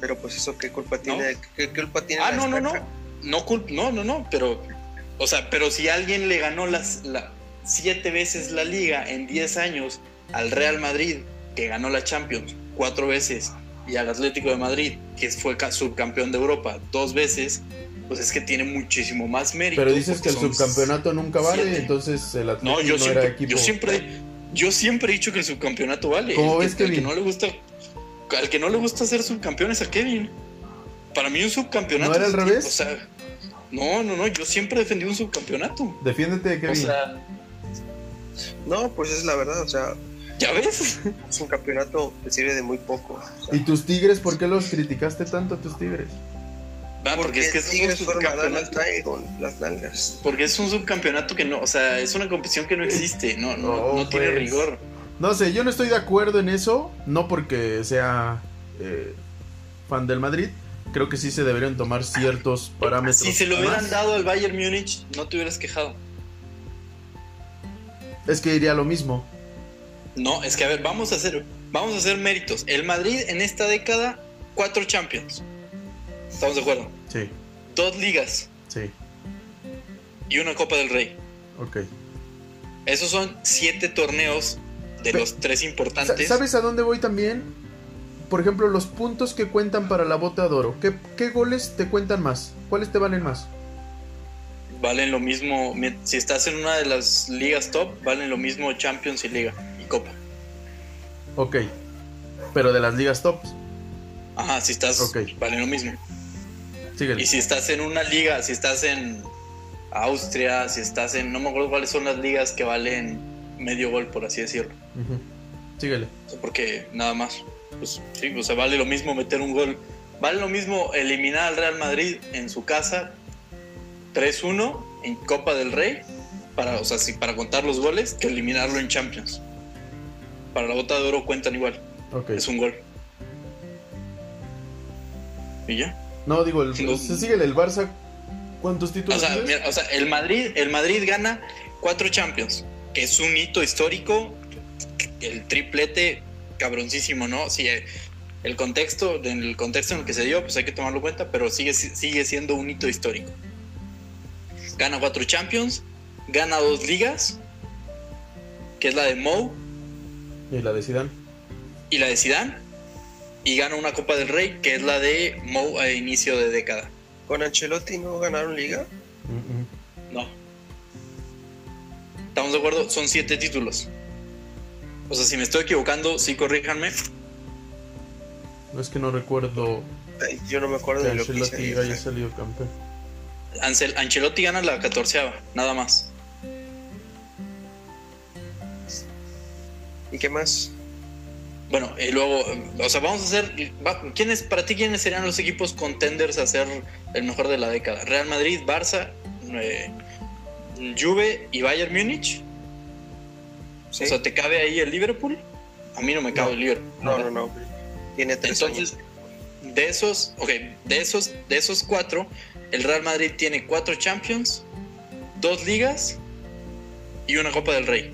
Pero pues eso, ¿qué culpa tiene? ¿Qué culpa tiene ah, no, no, no, no, no, no, no, pero... O sea, pero si alguien le ganó las, la, siete veces la liga en 10 años al Real Madrid, que ganó la Champions cuatro veces, y al Atlético de Madrid, que fue subcampeón de Europa dos veces, pues es que tiene muchísimo más mérito. Pero dices que el subcampeonato nunca vale, entonces el Atlético no, yo siempre, era equipo. Yo siempre, yo siempre he dicho que el subcampeonato vale. ¿Cómo ves, que, que no le gusta, al que no le gusta ser subcampeón es a Kevin. Para mí un subcampeonato. ¿No era al revés? O sea, no, no, no. Yo siempre defendí un subcampeonato. Defiéndete, Kevin. O sea, no, pues es la verdad, o sea. ¿Ya ves? Es un campeonato que sirve de muy poco. ¿Y tus tigres? ¿Por qué los criticaste tanto a tus tigres? porque, es que es tigres un subcampeonato. Con las nalgas. Porque es un subcampeonato que no, o sea, es una competición que no existe, no, no, no, tiene pues, rigor. No sé, yo no estoy de acuerdo en eso, no porque sea eh, fan del Madrid, creo que sí se deberían tomar ciertos parámetros. Si se lo hubieran dado al Bayern Múnich, no te hubieras quejado. Es que diría lo mismo. No, es que a ver, vamos a hacer, vamos a hacer méritos. El Madrid en esta década, cuatro Champions. ¿Estamos de acuerdo? Sí. Dos ligas. Sí. Y una Copa del Rey. Ok. Esos son siete torneos de los tres importantes. ¿Sabes a dónde voy también? Por ejemplo, los puntos que cuentan para la bota de oro. ¿Qué, ¿Qué goles te cuentan más? ¿Cuáles te valen más? valen lo mismo. Si estás en una de las ligas top, valen lo mismo Champions y Liga y Copa. Ok. Pero de las ligas tops. Ajá, si estás. Valen lo mismo. Y si estás en una liga, si estás en Austria, si estás en. No me acuerdo cuáles son las ligas que valen medio gol, por así decirlo. Síguele. porque nada más. Pues sí, o sea, vale lo mismo meter un gol. Vale lo mismo eliminar al Real Madrid en su casa 3-1 en Copa del Rey, para, o sea, si, para contar los goles, que eliminarlo en Champions. Para la bota de oro cuentan igual. Es un gol. ¿Y ya? No, digo, el, se sigue el Barça. ¿Cuántos títulos? O sea, o sea, el Madrid, el Madrid gana cuatro Champions, que es un hito histórico. El triplete cabroncísimo, ¿no? Sí, el contexto, en el contexto en el que se dio, pues hay que tomarlo en cuenta, pero sigue, sigue siendo un hito histórico gana cuatro Champions, gana dos ligas, que es la de Mou. Y la de Zidane. Y la de Zidane. Y gana una Copa del Rey, que es la de Mou a inicio de década. ¿Con Ancelotti no ganaron liga? No. ¿Estamos de acuerdo? Son siete títulos. O sea, si me estoy equivocando, sí corríjanme. No es que no recuerdo. yo no me acuerdo de lo que haya salido campeón. Ancelotti gana la catorceava, nada más. ¿Y qué más? Bueno, y luego, o sea, vamos a hacer. ¿quiénes, para ti, quiénes serían los equipos contenders a ser el mejor de la década? ¿Real Madrid, Barça, eh, Juve y Bayern Múnich? O sea, ¿te cabe ahí el Liverpool? A mí no me cabe el Liverpool. No, no, no. Tiene tres Entonces, de esos, ok, de esos, de esos cuatro, el Real Madrid tiene cuatro Champions, dos ligas y una Copa del Rey.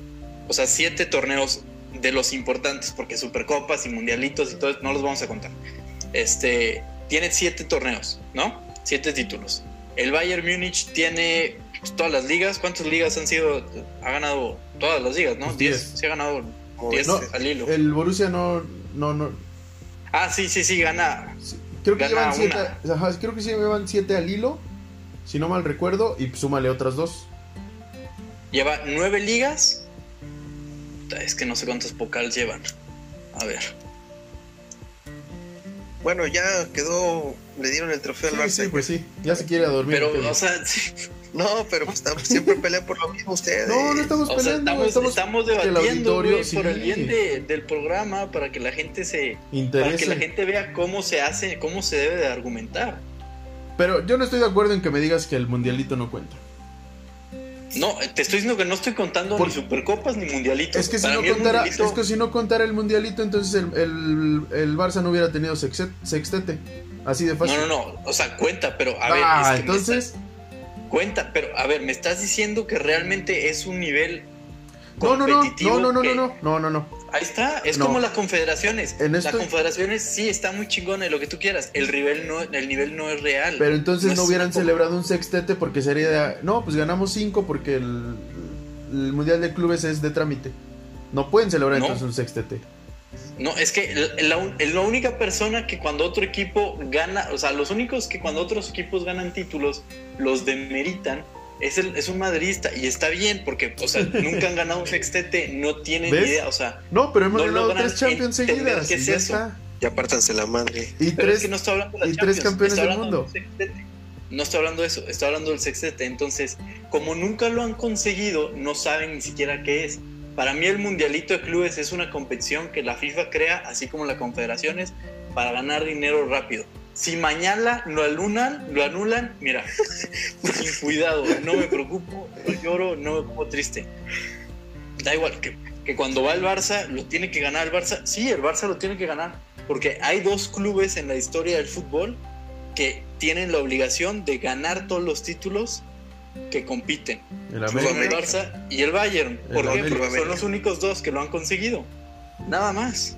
O sea, siete torneos de los importantes, porque Supercopas y Mundialitos y todo no los vamos a contar. Este, tiene siete torneos, ¿no? Siete títulos. El Bayern Múnich tiene todas las ligas. ¿Cuántas ligas han sido? Ha ganado todas las ligas, ¿no? Diez. Sí ha ganado diez al hilo. El Borussia no, no, no. Ah, sí, sí, sí, gana. Creo que llevan siete, creo que sí llevan siete al hilo, si no mal recuerdo, y súmale otras dos. Lleva nueve ligas. Es que no sé cuántos pocales llevan. A ver. Bueno, ya quedó, le dieron el trofeo al Barça. Sí, pues sí, ya se quiere dormir. Pero, o sea, no, pero pues, siempre pelean por lo mismo ustedes. No, no estamos peleando. estamos, debatiendo, por el bien del programa, para que la gente se... Para que la gente vea cómo se hace, cómo se debe de argumentar. Pero yo no estoy de acuerdo en que me digas que el mundialito no cuenta. No, te estoy diciendo que no estoy contando Por- ni supercopas ni mundialitos. Es que, si no el contara, mundialito- es que si no contara el mundialito, entonces el, el, el Barça no hubiera tenido sextet- sextete. Así de fácil. No, no, no. O sea, cuenta, pero a ver. ah, es que me entonces. Cuenta, pero a ver, me estás diciendo que realmente es un nivel. No, no, no, no, no, no, no, no, no, no. Ahí está, es No. como las confederaciones. En Las esto- confederaciones sí está muy chingona y lo que tú quieras. El nivel no, el nivel no es real. Pero entonces no, hubieran celebrado un sextete porque sería de, no, pues ganamos cinco porque el, el Mundial de Clubes es de trámite. No pueden celebrar entonces un sextete. No, es que la, la- la única persona que cuando otro equipo gana, o sea, los únicos que cuando otros equipos ganan títulos los demeritan es, el, es un madridista y está bien porque, o sea, nunca han ganado un sextete, no tienen ¿Ves? ni idea, o sea, No, pero hemos No ganado tres Champions seguidas. qué y es ya eso. está. Ya pártanse la madre. Y pero tres, es que no estoy hablando de la y tres Champions, campeones del mundo. de. No estoy hablando de eso, estoy hablando del sextete. Entonces, como nunca lo han conseguido, no saben ni siquiera qué es. Para mí el Mundialito de Clubes es una competición que la FIFA crea, así como las confederaciones, para ganar dinero rápido. Si mañana lo anulan, lo anulan, mira, sin cuidado, no me preocupo, no lloro, no me pongo triste. Da igual, que, que cuando va el Barça, lo tiene que ganar el Barça. Sí, el Barça lo tiene que ganar, porque hay dos clubes en la historia del fútbol que tienen la obligación de ganar todos los títulos que compiten. El el Barça y el Bayern. ¿Por El qué? Porque son los únicos dos que lo han conseguido. Nada más.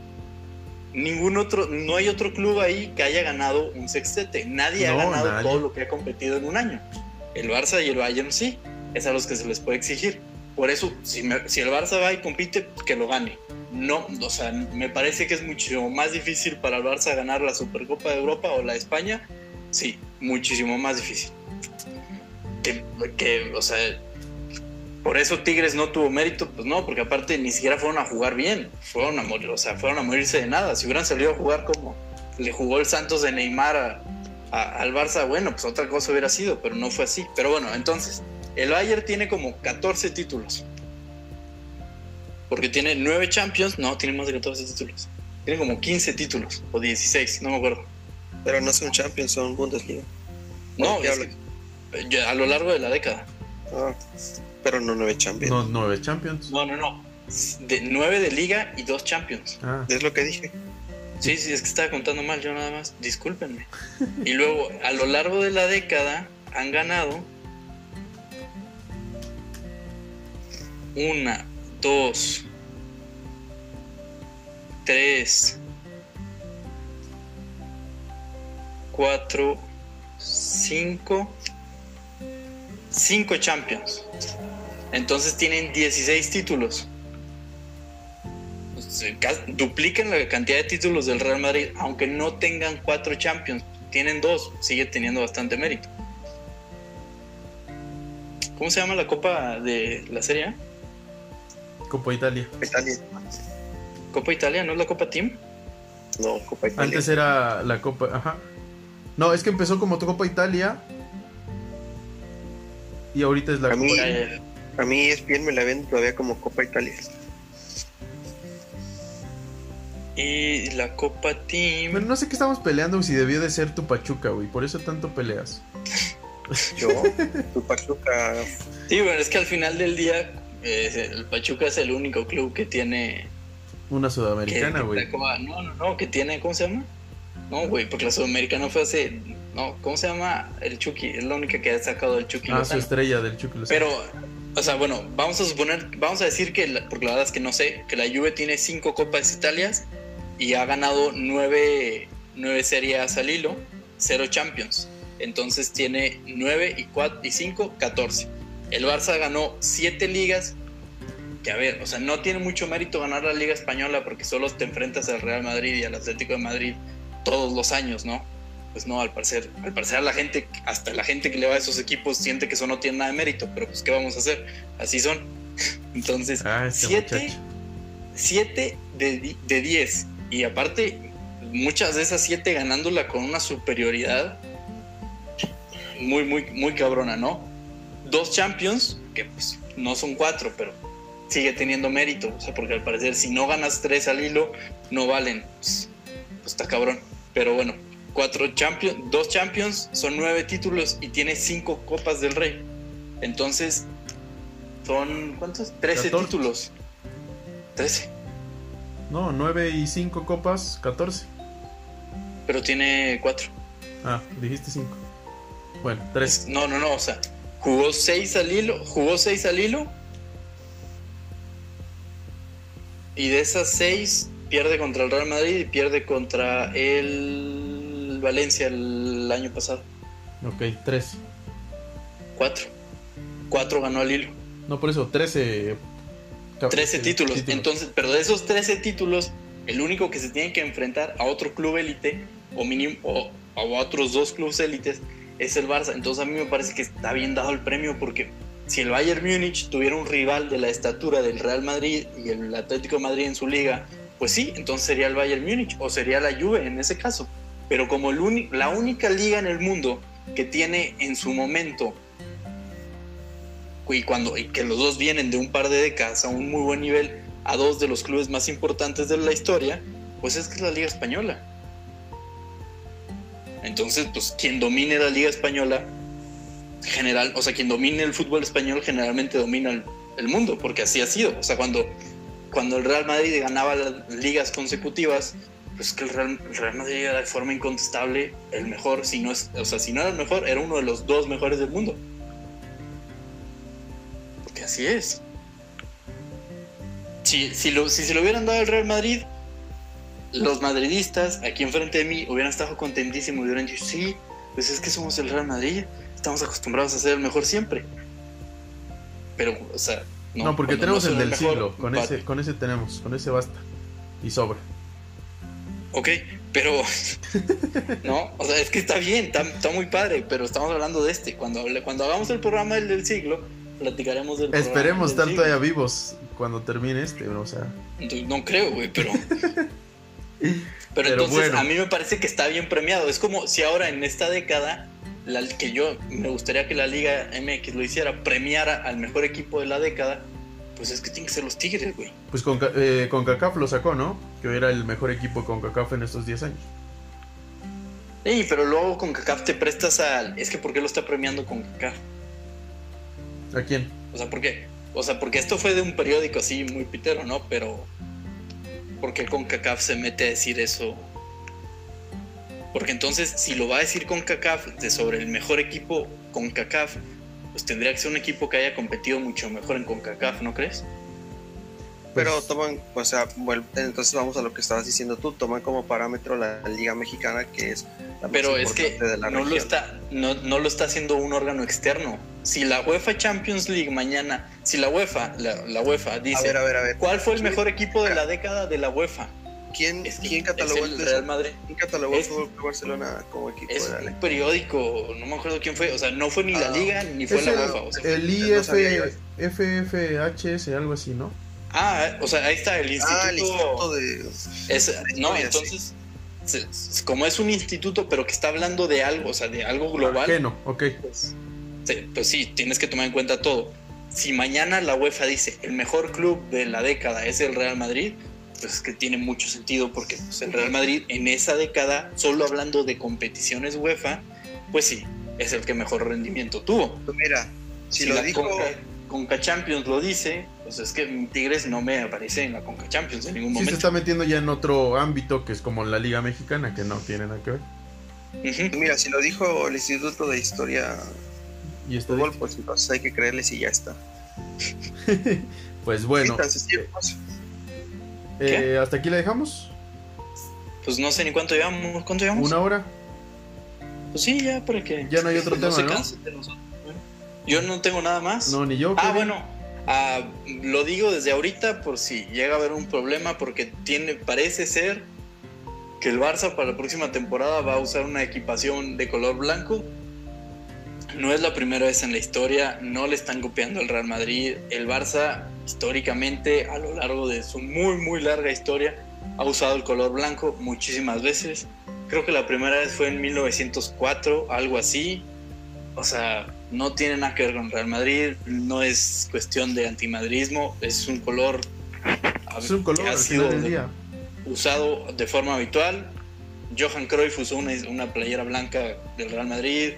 Ningún otro, no hay otro club ahí que haya ganado un sextete. Nadie No, ha ganado nadie. todo lo que ha competido en un año. El Barça y el Bayern sí. Es a los que se les puede exigir. Por eso, si, me- si el Barça va y compite, que lo gane. No, o sea, me parece que es mucho más difícil para el Barça ganar la Supercopa de Europa o la de España. Sí, muchísimo más difícil. Que, que, o sea, por eso Tigres no tuvo mérito, pues no, porque aparte ni siquiera fueron a jugar bien, fueron a morir, o sea, fueron a morirse de nada. Si hubieran salido a jugar como le jugó el Santos de Neymar a- a- al Barça, bueno, pues otra cosa hubiera sido, pero no fue así. Pero bueno, entonces, el Bayern tiene como 14 títulos. Porque tiene 9 Champions, no, tiene más de 14 títulos. Tiene como 15 títulos, o 16, no me acuerdo. Pero no son Champions, son Bundesliga. No, ¿Qué es que, a lo largo de la década. Ah, pero no nueve Champions. No, nueve Champions. No, no, no. De 9 de liga y 2 Champions. Ah, Es lo que dije. Sí, sí, es que estaba contando mal yo nada más. Discúlpenme. Y luego, a lo largo de la década, han ganado una, dos, tres, cuatro, cinco, cinco Champions. Entonces tienen 16 títulos. Se ca- Duplican la cantidad de títulos del Real Madrid, aunque no tengan cuatro Champions, tienen dos, sigue teniendo bastante mérito. ¿Cómo se llama la copa de la Serie A? Copa Italia. Italia. Copa Italia, ¿no es la Copa Team? No, Copa Italia. Antes era la Copa. Ajá. No, es que empezó como Copa Italia. Y ahorita es la A mí- Copa. A mí ESPN me la ven todavía como Copa Italia. Y la Copa Team. Pero no sé qué estamos peleando si debió de ser tu Pachuca, güey. Por eso tanto peleas. Yo, tu Pachuca. Sí, bueno, es que al final del día, eh, el Pachuca es el único club que tiene. Una sudamericana, güey. No, no, no, que tiene. ¿Cómo se llama? No, güey, porque la sudamericana fue hace. No, ¿cómo se llama? El Chucky. Es la única que ha sacado el Chucky. Ah, su estrella del Chucky Lozano. Pero, o sea, bueno, vamos a suponer, vamos a decir que, la- porque la verdad es que no sé, que la Juve tiene cinco Copas Italias y ha ganado nueve, nueve series al hilo, cero Champions. Entonces tiene nueve y cuatro y cinco, 14. El Barça ganó siete ligas, que a ver, o sea, no tiene mucho mérito ganar la Liga Española porque solo te enfrentas al Real Madrid y al Atlético de Madrid todos los años, ¿no? Pues no, al parecer, al parecer la gente, hasta la gente que le va a esos equipos siente que eso no tiene nada de mérito, pero pues ¿qué vamos a hacer? Así son. Entonces, Ah, este siete. 7 de, de 10. Y aparte, muchas de esas 7 ganándola con una superioridad muy, muy, muy cabrona, ¿no? Dos Champions, que pues no son cuatro, pero sigue teniendo mérito. O sea, porque al parecer, si no ganas tres al hilo, no valen. Pues, pues está cabrón. Pero bueno, cuatro Champions, dos Champions son nueve títulos y tiene cinco Copas del Rey. Entonces, Son, ¿cuántos? 13 14. títulos. 13. No, 9 y 5 copas, 14. Pero tiene 4. Ah, dijiste 5. Bueno, 3. No, no, no, o sea, jugó 6 al hilo, jugó 6 al hilo. Y de esas 6 pierde contra el Real Madrid y pierde contra el Valencia el año pasado. Ok, 3. 4. 4 ganó al hilo. No, por eso, 13. 13 títulos. Entonces, pero de esos 13 títulos, el único que se tiene que enfrentar a otro club élite o mínimo o a otros dos clubes élites es el Barça. Entonces a mí me parece que está bien dado el premio porque si el Bayern Múnich tuviera un rival de la estatura del Real Madrid y el Atlético de Madrid en su liga, pues sí, entonces sería el Bayern Múnich o sería la Juve en ese caso. Pero como el la única liga en el mundo que tiene en su momento y cuando y que los dos vienen de un par de décadas a un muy buen nivel a dos de los clubes más importantes de la historia, pues es que es la Liga Española. Entonces, pues quien domine la Liga Española, general, o sea, quien domine el fútbol español generalmente domina el, el mundo, porque así ha sido. O sea, cuando, cuando el Real Madrid ganaba las ligas consecutivas, pues que el Real, el Real Madrid era de forma incontestable el mejor, si no es, o sea, si no era el mejor, era uno de los dos mejores del mundo. Porque así es. Si, si, lo, si se lo hubieran dado al Real Madrid, los madridistas aquí enfrente de mí hubieran estado contentísimos y hubieran dicho, sí, pues es que somos el Real Madrid, estamos acostumbrados a ser el mejor siempre. Pero, o sea, No, porque cuando tenemos no el del mejor, siglo. Con ese, con ese tenemos, con ese basta. Y sobra. Ok, pero. no, o sea, es que está bien, está, está muy padre, pero estamos hablando de este. Cuando, cuando hagamos el programa del, del siglo, platicaremos del Esperemos del estar siglo. todavía vivos cuando termine este, o sea. No creo, güey, pero. Pero, Pero entonces bueno. a mí me parece que está bien premiado. Es como si ahora en esta década, la, que yo me gustaría que la Liga MX lo hiciera, premiara al mejor equipo de la década, pues es que tienen que ser los Tigres, güey. Pues con, eh, CONCACAF lo sacó, ¿no? Que era el mejor equipo de CONCACAF en estos 10 años. Sí, pero luego con CACAF te prestas al. Es que ¿por qué lo está premiando con CACAF? ¿A quién? O sea, ¿por qué? O sea, porque esto fue de un periódico así muy pitero, ¿no? Pero. ¿Por qué CONCACAF se mete a decir eso? Porque entonces, si lo va a decir CONCACAF de sobre el mejor equipo CONCACAF, pues tendría que ser un equipo que haya competido mucho mejor en CONCACAF, ¿no crees? Pero Pues- toman, o sea, bueno, entonces vamos a lo que estabas diciendo tú, toman como parámetro la Liga Mexicana, que es la más Pero es que importante de la no lo, región. está, no, no lo está haciendo un órgano externo. Si la UEFA Champions League mañana, si la UEFA, la, la UEFA A dice, ver, a ver, a ver. ¿cuál fue el ¿Quién- mejor equipo de la década de la UEFA? ¿Quién, Es que quién catalogó el Real Madrid. ¿Quién catalogó el Fútbol Barcelona como equipo Es de la un periódico, no me acuerdo quién fue, o sea, no fue ni la Ah, liga ni fue la UEFA. O sea, el no sabía yo. IF, FFHS, algo así, ¿no? ah, o sea, ahí está el instituto. Ah, el instituto de... es- no, entonces, como es un instituto, pero que está hablando de algo, o sea, de algo global, Ajeno, ok. pues, sí, pues sí, tienes que tomar en cuenta todo. Si mañana la UEFA dice el mejor club de la década es el Real Madrid, pues es que tiene mucho sentido porque pues, el Real Madrid en esa década, solo hablando de competiciones UEFA, pues sí, es el que mejor rendimiento tuvo. Mira, si, Si, lo dijo... Conca, Conca Champions lo dice, pues es que Tigres no me aparece en la Conca Champions en ningún Sí se momento. está metiendo ya en otro ámbito que es como la Liga Mexicana, que no tiene nada que ver. Mira, si lo dijo el Instituto de Historia Y Fútbol, pues entonces hay que creerles y ya está. Pues bueno, Sí. Eh, hasta aquí la dejamos. Pues no sé ni cuánto llevamos. ¿Cuánto llevamos? Una hora. Pues sí, ya para que Ya no hay otro no tema, se ¿no? cansen de nosotros. Yo no tengo nada más. No, ni yo. ah, bueno, ah, lo digo desde ahorita por si llega a haber un problema, porque tiene, parece ser que el Barça para la próxima temporada va a usar una equipación de color blanco. No es la primera vez en la historia, no le están copiando al Real Madrid. El Barça, históricamente, a lo largo de su muy, muy larga historia, ha usado el color blanco muchísimas veces. Creo que la primera vez fue en 1904, algo así. O sea, no tiene nada que ver con Real Madrid, no es cuestión de antimadrismo, es un color, Es un color que ha sido usado de forma habitual. Johan Cruyff usó una, una playera blanca del Real Madrid.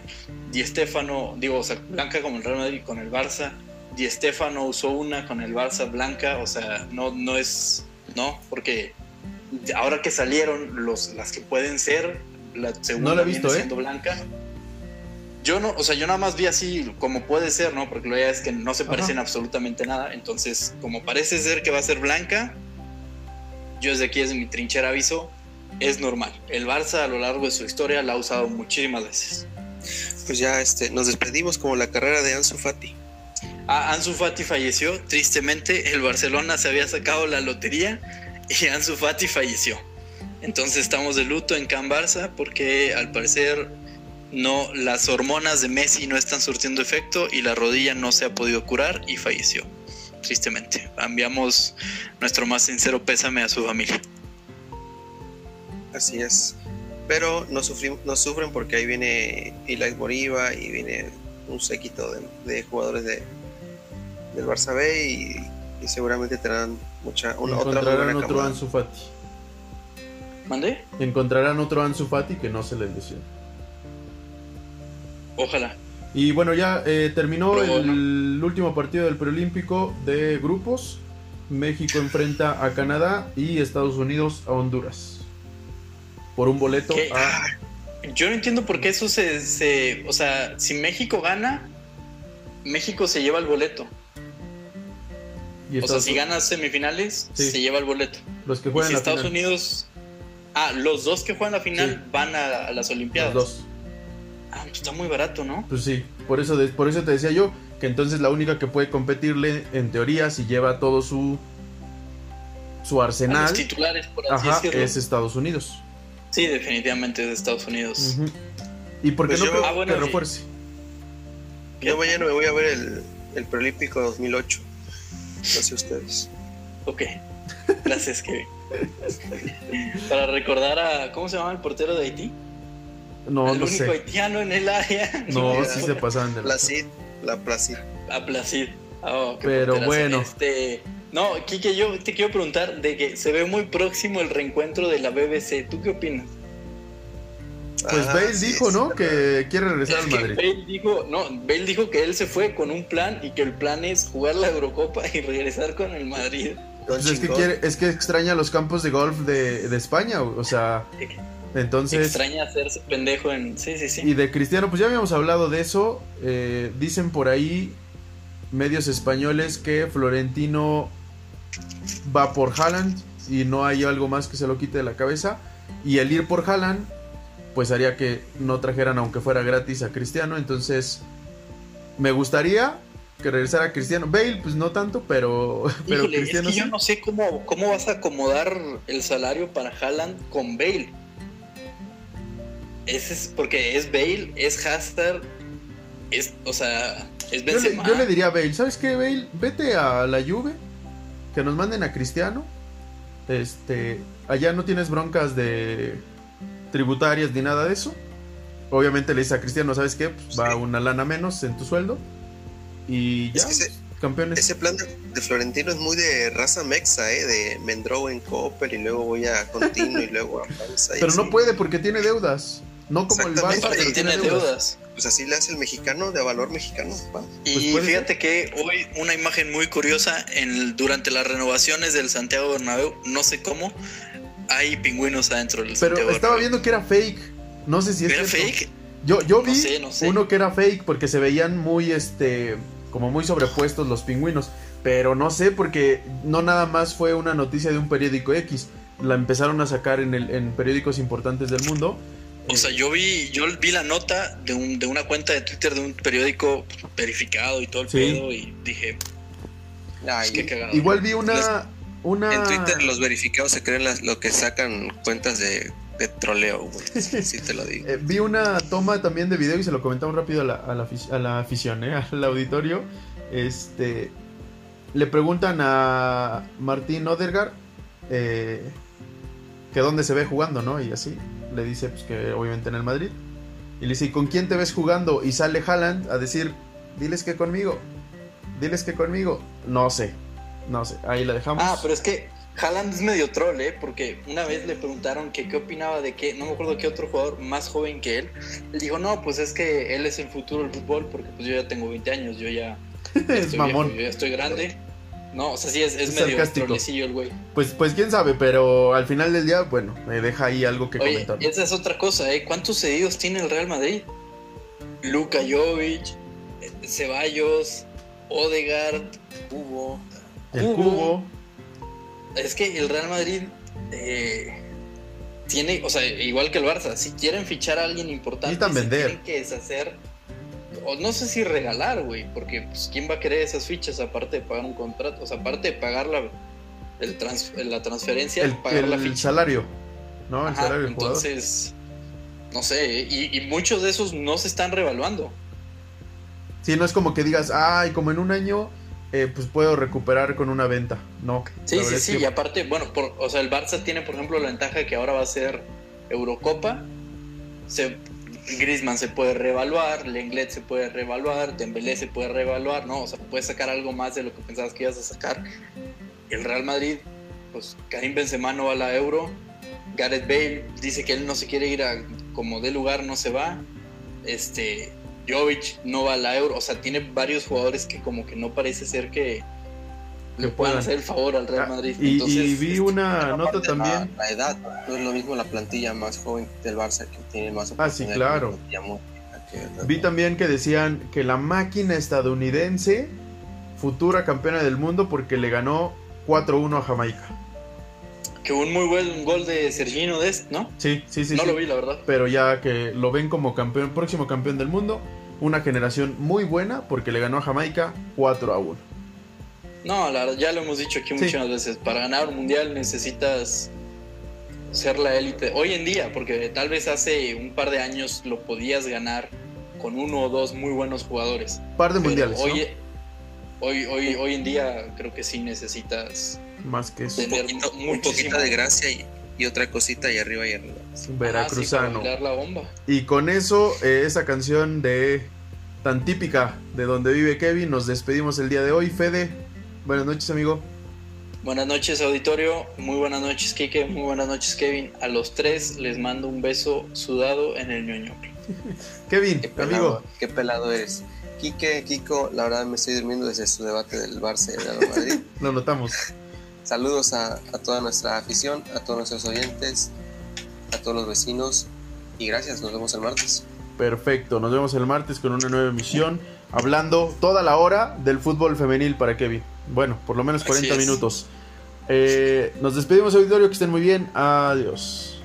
Di Stefano, digo, o sea, blanca como el Real Madrid con el Barça. Di Stefano usó una con el Barça blanca, o sea, no, no es, no, porque ahora que salieron los, las que pueden ser, la segunda No la he visto, viene ¿eh? siendo blanca. Yo no, o sea, yo nada más vi así como puede ser, ¿no? Porque lo ya es que no se parecen absolutamente nada. Entonces, como parece ser que va a ser blanca, yo desde aquí, desde mi trinchera aviso, es normal. El Barça a lo largo de su historia la ha usado muchísimas veces. Pues ya este, nos despedimos como la carrera de Ansu Fati. Ah, Ansu Fati falleció, tristemente el Barcelona se había sacado la lotería y Ansu Fati falleció. Entonces estamos de luto en Can Barça porque al parecer no las hormonas de Messi no están surtiendo efecto y la rodilla no se ha podido curar y falleció. Tristemente. Enviamos nuestro más sincero pésame a su familia. Así es. Pero no, sufrim- no sufren porque ahí viene Eli Moriba y viene un séquito de, de jugadores de, del Barça B y, y seguramente tendrán mucha, una, otra Encontrarán buena otro camada. Ansu Fati. ¿Mandé? Encontrarán otro Ansu Fati que no se les lesione. Ojalá. Y bueno, ya eh, terminó Pero el último partido del preolímpico de grupos. México enfrenta a Canadá y Estados Unidos a Honduras. Por un boleto a... Yo no entiendo por qué eso se, se- O sea, si México gana, México se lleva el boleto. y O sea, si gana semifinales, Sí. se lleva el boleto. Los que Y juegan si la Estados final. Unidos. Ah, los dos que juegan la final Sí. van a, a las Olimpiadas. Los dos. Ah, pues está muy barato, ¿no? Pues sí, por eso, de- por eso te decía yo que entonces la única que puede competirle, en teoría, si lleva todo su su A los arsenal, titulares, por así ajá, es Estados Unidos. Sí, definitivamente es de Estados Unidos. ¿Y por qué Pues no yo- Ah, bueno, que refuerce? Yo mañana me voy a ver el, el Preolímpico 2008. No sé ustedes. Ok. Gracias, Kevin. Para recordar a. ¿Cómo se llama el portero de Haití? No, el no único sé. haitiano en el área. No, sí se pasaban de la... Placid, la Placid. A Placid. Oh, qué Pero bueno. Este, no, Kike, yo te quiero preguntar de que se ve muy próximo el reencuentro de la BBC. ¿Tú qué opinas? Pues Ah, Bale sí, dijo, ¿no? Que quiere regresar Es al Madrid. Bale dijo, no, Bale dijo que él se fue con un plan y que el plan es jugar la Eurocopa y regresar con el Madrid. Don Pues es que quiere, es que extraña los campos de golf de, de España, o sea, entonces Extraña hacerse pendejo en. Sí, sí, sí. y de Cristiano, pues ya habíamos hablado de eso. eh, dicen por ahí medios españoles que Florentino va por Haaland y no hay algo más que se lo quite de la cabeza. Y el ir por Haaland, pues haría que no trajeran, aunque fuera gratis, a Cristiano. Entonces, me gustaría que regresara Cristiano. Bale, pues no tanto, pero, pero Híjole, es Cristiano que yo sí. no sé cómo, cómo vas a acomodar el salario para Haaland con Bale. Ese es porque es Bale, es Hazard, es, o sea, es Yo le, Benzema. yo le diría a Bale, ¿sabes qué, Bale? Vete a la Juve, que nos manden a Cristiano. Este, allá no tienes broncas de tributarias ni nada de eso. Obviamente le dices a Cristiano, ¿sabes qué? Pues va Sí. una lana menos en tu sueldo. Y ya, Es que ese- campeones. Ese plan de, de Florentino es muy de raza mexa, ¿eh? De Mendrow en Copper y luego voy a Continuo y luego a Panza. Pero no puede porque tiene deudas. No como el. Barça, pero tiene deudas. Pues así le hace el mexicano de valor mexicano. ¿va? Y Pues fíjate que hoy una imagen muy curiosa en, durante las renovaciones del Santiago Bernabéu, no sé cómo, hay pingüinos adentro del Pero Santiago estaba Bernabéu. viendo que era fake. No sé si es ¿Era cierto. fake? Yo, yo No vi sé, no sé. uno que era fake porque se veían muy, este, como muy sobrepuestos los pingüinos. Pero no sé porque no nada más fue una noticia de un periódico X. La empezaron a sacar en, el, en periódicos importantes del mundo. O sea, yo vi, yo vi la nota de, un, de una cuenta de Twitter de un periódico verificado y todo el Sí. pedo y dije, Ay, qué cagado. Igual vi una... una... En Twitter los verificados se creen las- lo que sacan cuentas de, de troleo, güey. Sí, sí te lo digo. Eh, vi una toma también de video y se lo comentamos rápido a la, a la, a la afición, ¿eh? al auditorio. Este, le preguntan a Martín Odergar eh, que dónde se ve jugando, ¿no? Y así le dice pues, que obviamente en el Madrid. Y le dice, ¿y con quién te ves jugando? Y sale Haaland a decir, diles que conmigo, diles que conmigo. No sé, no sé, ahí la dejamos. ah, pero es que Haaland es medio troll, ¿eh? Porque una vez le preguntaron que qué opinaba de que, no me acuerdo qué otro jugador más joven que él. Él dijo, no, pues es que él es el futuro del fútbol porque pues yo ya tengo 20 años, yo ya es mamón. yo ya estoy grande. No, o sea, sí, es, es, medio trolecillo el güey. Pues, pues quién sabe, pero al final del día, bueno, me deja ahí algo que Oye, comentar. Esa es otra cosa, ¿eh? ¿Cuántos cedidos tiene el Real Madrid? Luka Jovic, Ceballos, Odegaard, Cubo. El Cubo. Es que el Real Madrid eh, tiene, o sea, igual que el Barça, si quieren fichar a alguien importante, se tienen que deshacer, o no sé si regalar, güey, porque pues, ¿quién va a querer esas fichas aparte de pagar un contrato? O sea, aparte de pagar la, el trans- la transferencia, El, pagar la el ficha. salario. ¿No? El Ajá, salario jugador. entonces, no sé, y, y muchos de esos no se están revaluando. Sí, no es como que digas, ay, como en un año, eh, pues puedo recuperar con una venta. No. Sí, sí, sí, que- y aparte, bueno, por, o sea, el Barça tiene, por ejemplo, la ventaja de que ahora va a ser Eurocopa. Se, Griezmann se puede reevaluar, Lenglet se puede reevaluar, Dembélé se puede reevaluar, ¿no? O sea, puedes sacar algo más de lo que pensabas que ibas a sacar. El Real Madrid, pues Karim Benzema no va a la Euro, Gareth Bale dice que él no se quiere ir a como de lugar, no se va. Este, Jovic no va a la Euro, o sea, tiene varios jugadores que como que no parece ser que le puedan hacer el favor al Real Ah, Madrid. y, Entonces, y vi este, una nota también. La, la edad, no es lo mismo la plantilla más joven del Barça que tiene más Ah, sí, claro. que- Vi también que decían que la máquina estadounidense, futura campeona del mundo, porque le ganó 4-1 a Jamaica. que un muy buen gol de Sergino Dest, ¿no? Sí, sí, sí. no sí. lo vi, la verdad. Pero ya que lo ven como campeón, próximo campeón del mundo, una generación muy buena porque le ganó a Jamaica 4 a 1. No, la verdad, ya lo hemos dicho aquí Sí. muchas veces. Para ganar un mundial necesitas ser la élite. Hoy en día, porque tal vez hace un par de años lo podías ganar con uno o dos muy buenos jugadores. Par de Pero mundiales, hoy, ¿no? hoy, hoy, hoy en día creo que sí necesitas Más que eso. Un poquito, un muchísimo- poquito de gracia y, y otra cosita y arriba y arriba. Veracruzano. Ah, sí, para bailar la bomba. Y con eso, eh, esa canción de tan típica de donde vive Kevin, nos despedimos el día de hoy. Fede, buenas noches, amigo. Buenas noches, auditorio. Muy buenas noches, Kike. Muy buenas noches, Kevin. A los tres les mando un beso sudado en el ñoño. Kevin, Qué pelado, amigo. qué pelado eres. Quique, Kiko, la verdad me estoy durmiendo desde su debate del Barça y Real Madrid. Lo notamos. Saludos a, a toda nuestra afición, a todos nuestros oyentes, a todos los vecinos y gracias, nos vemos el martes. Perfecto, nos vemos el martes con una nueva emisión, hablando toda la hora del fútbol femenil para Kevin. Bueno, por lo menos Así 40 es. minutos. Eh, nos despedimos, auditorio, que estén muy bien. Adiós.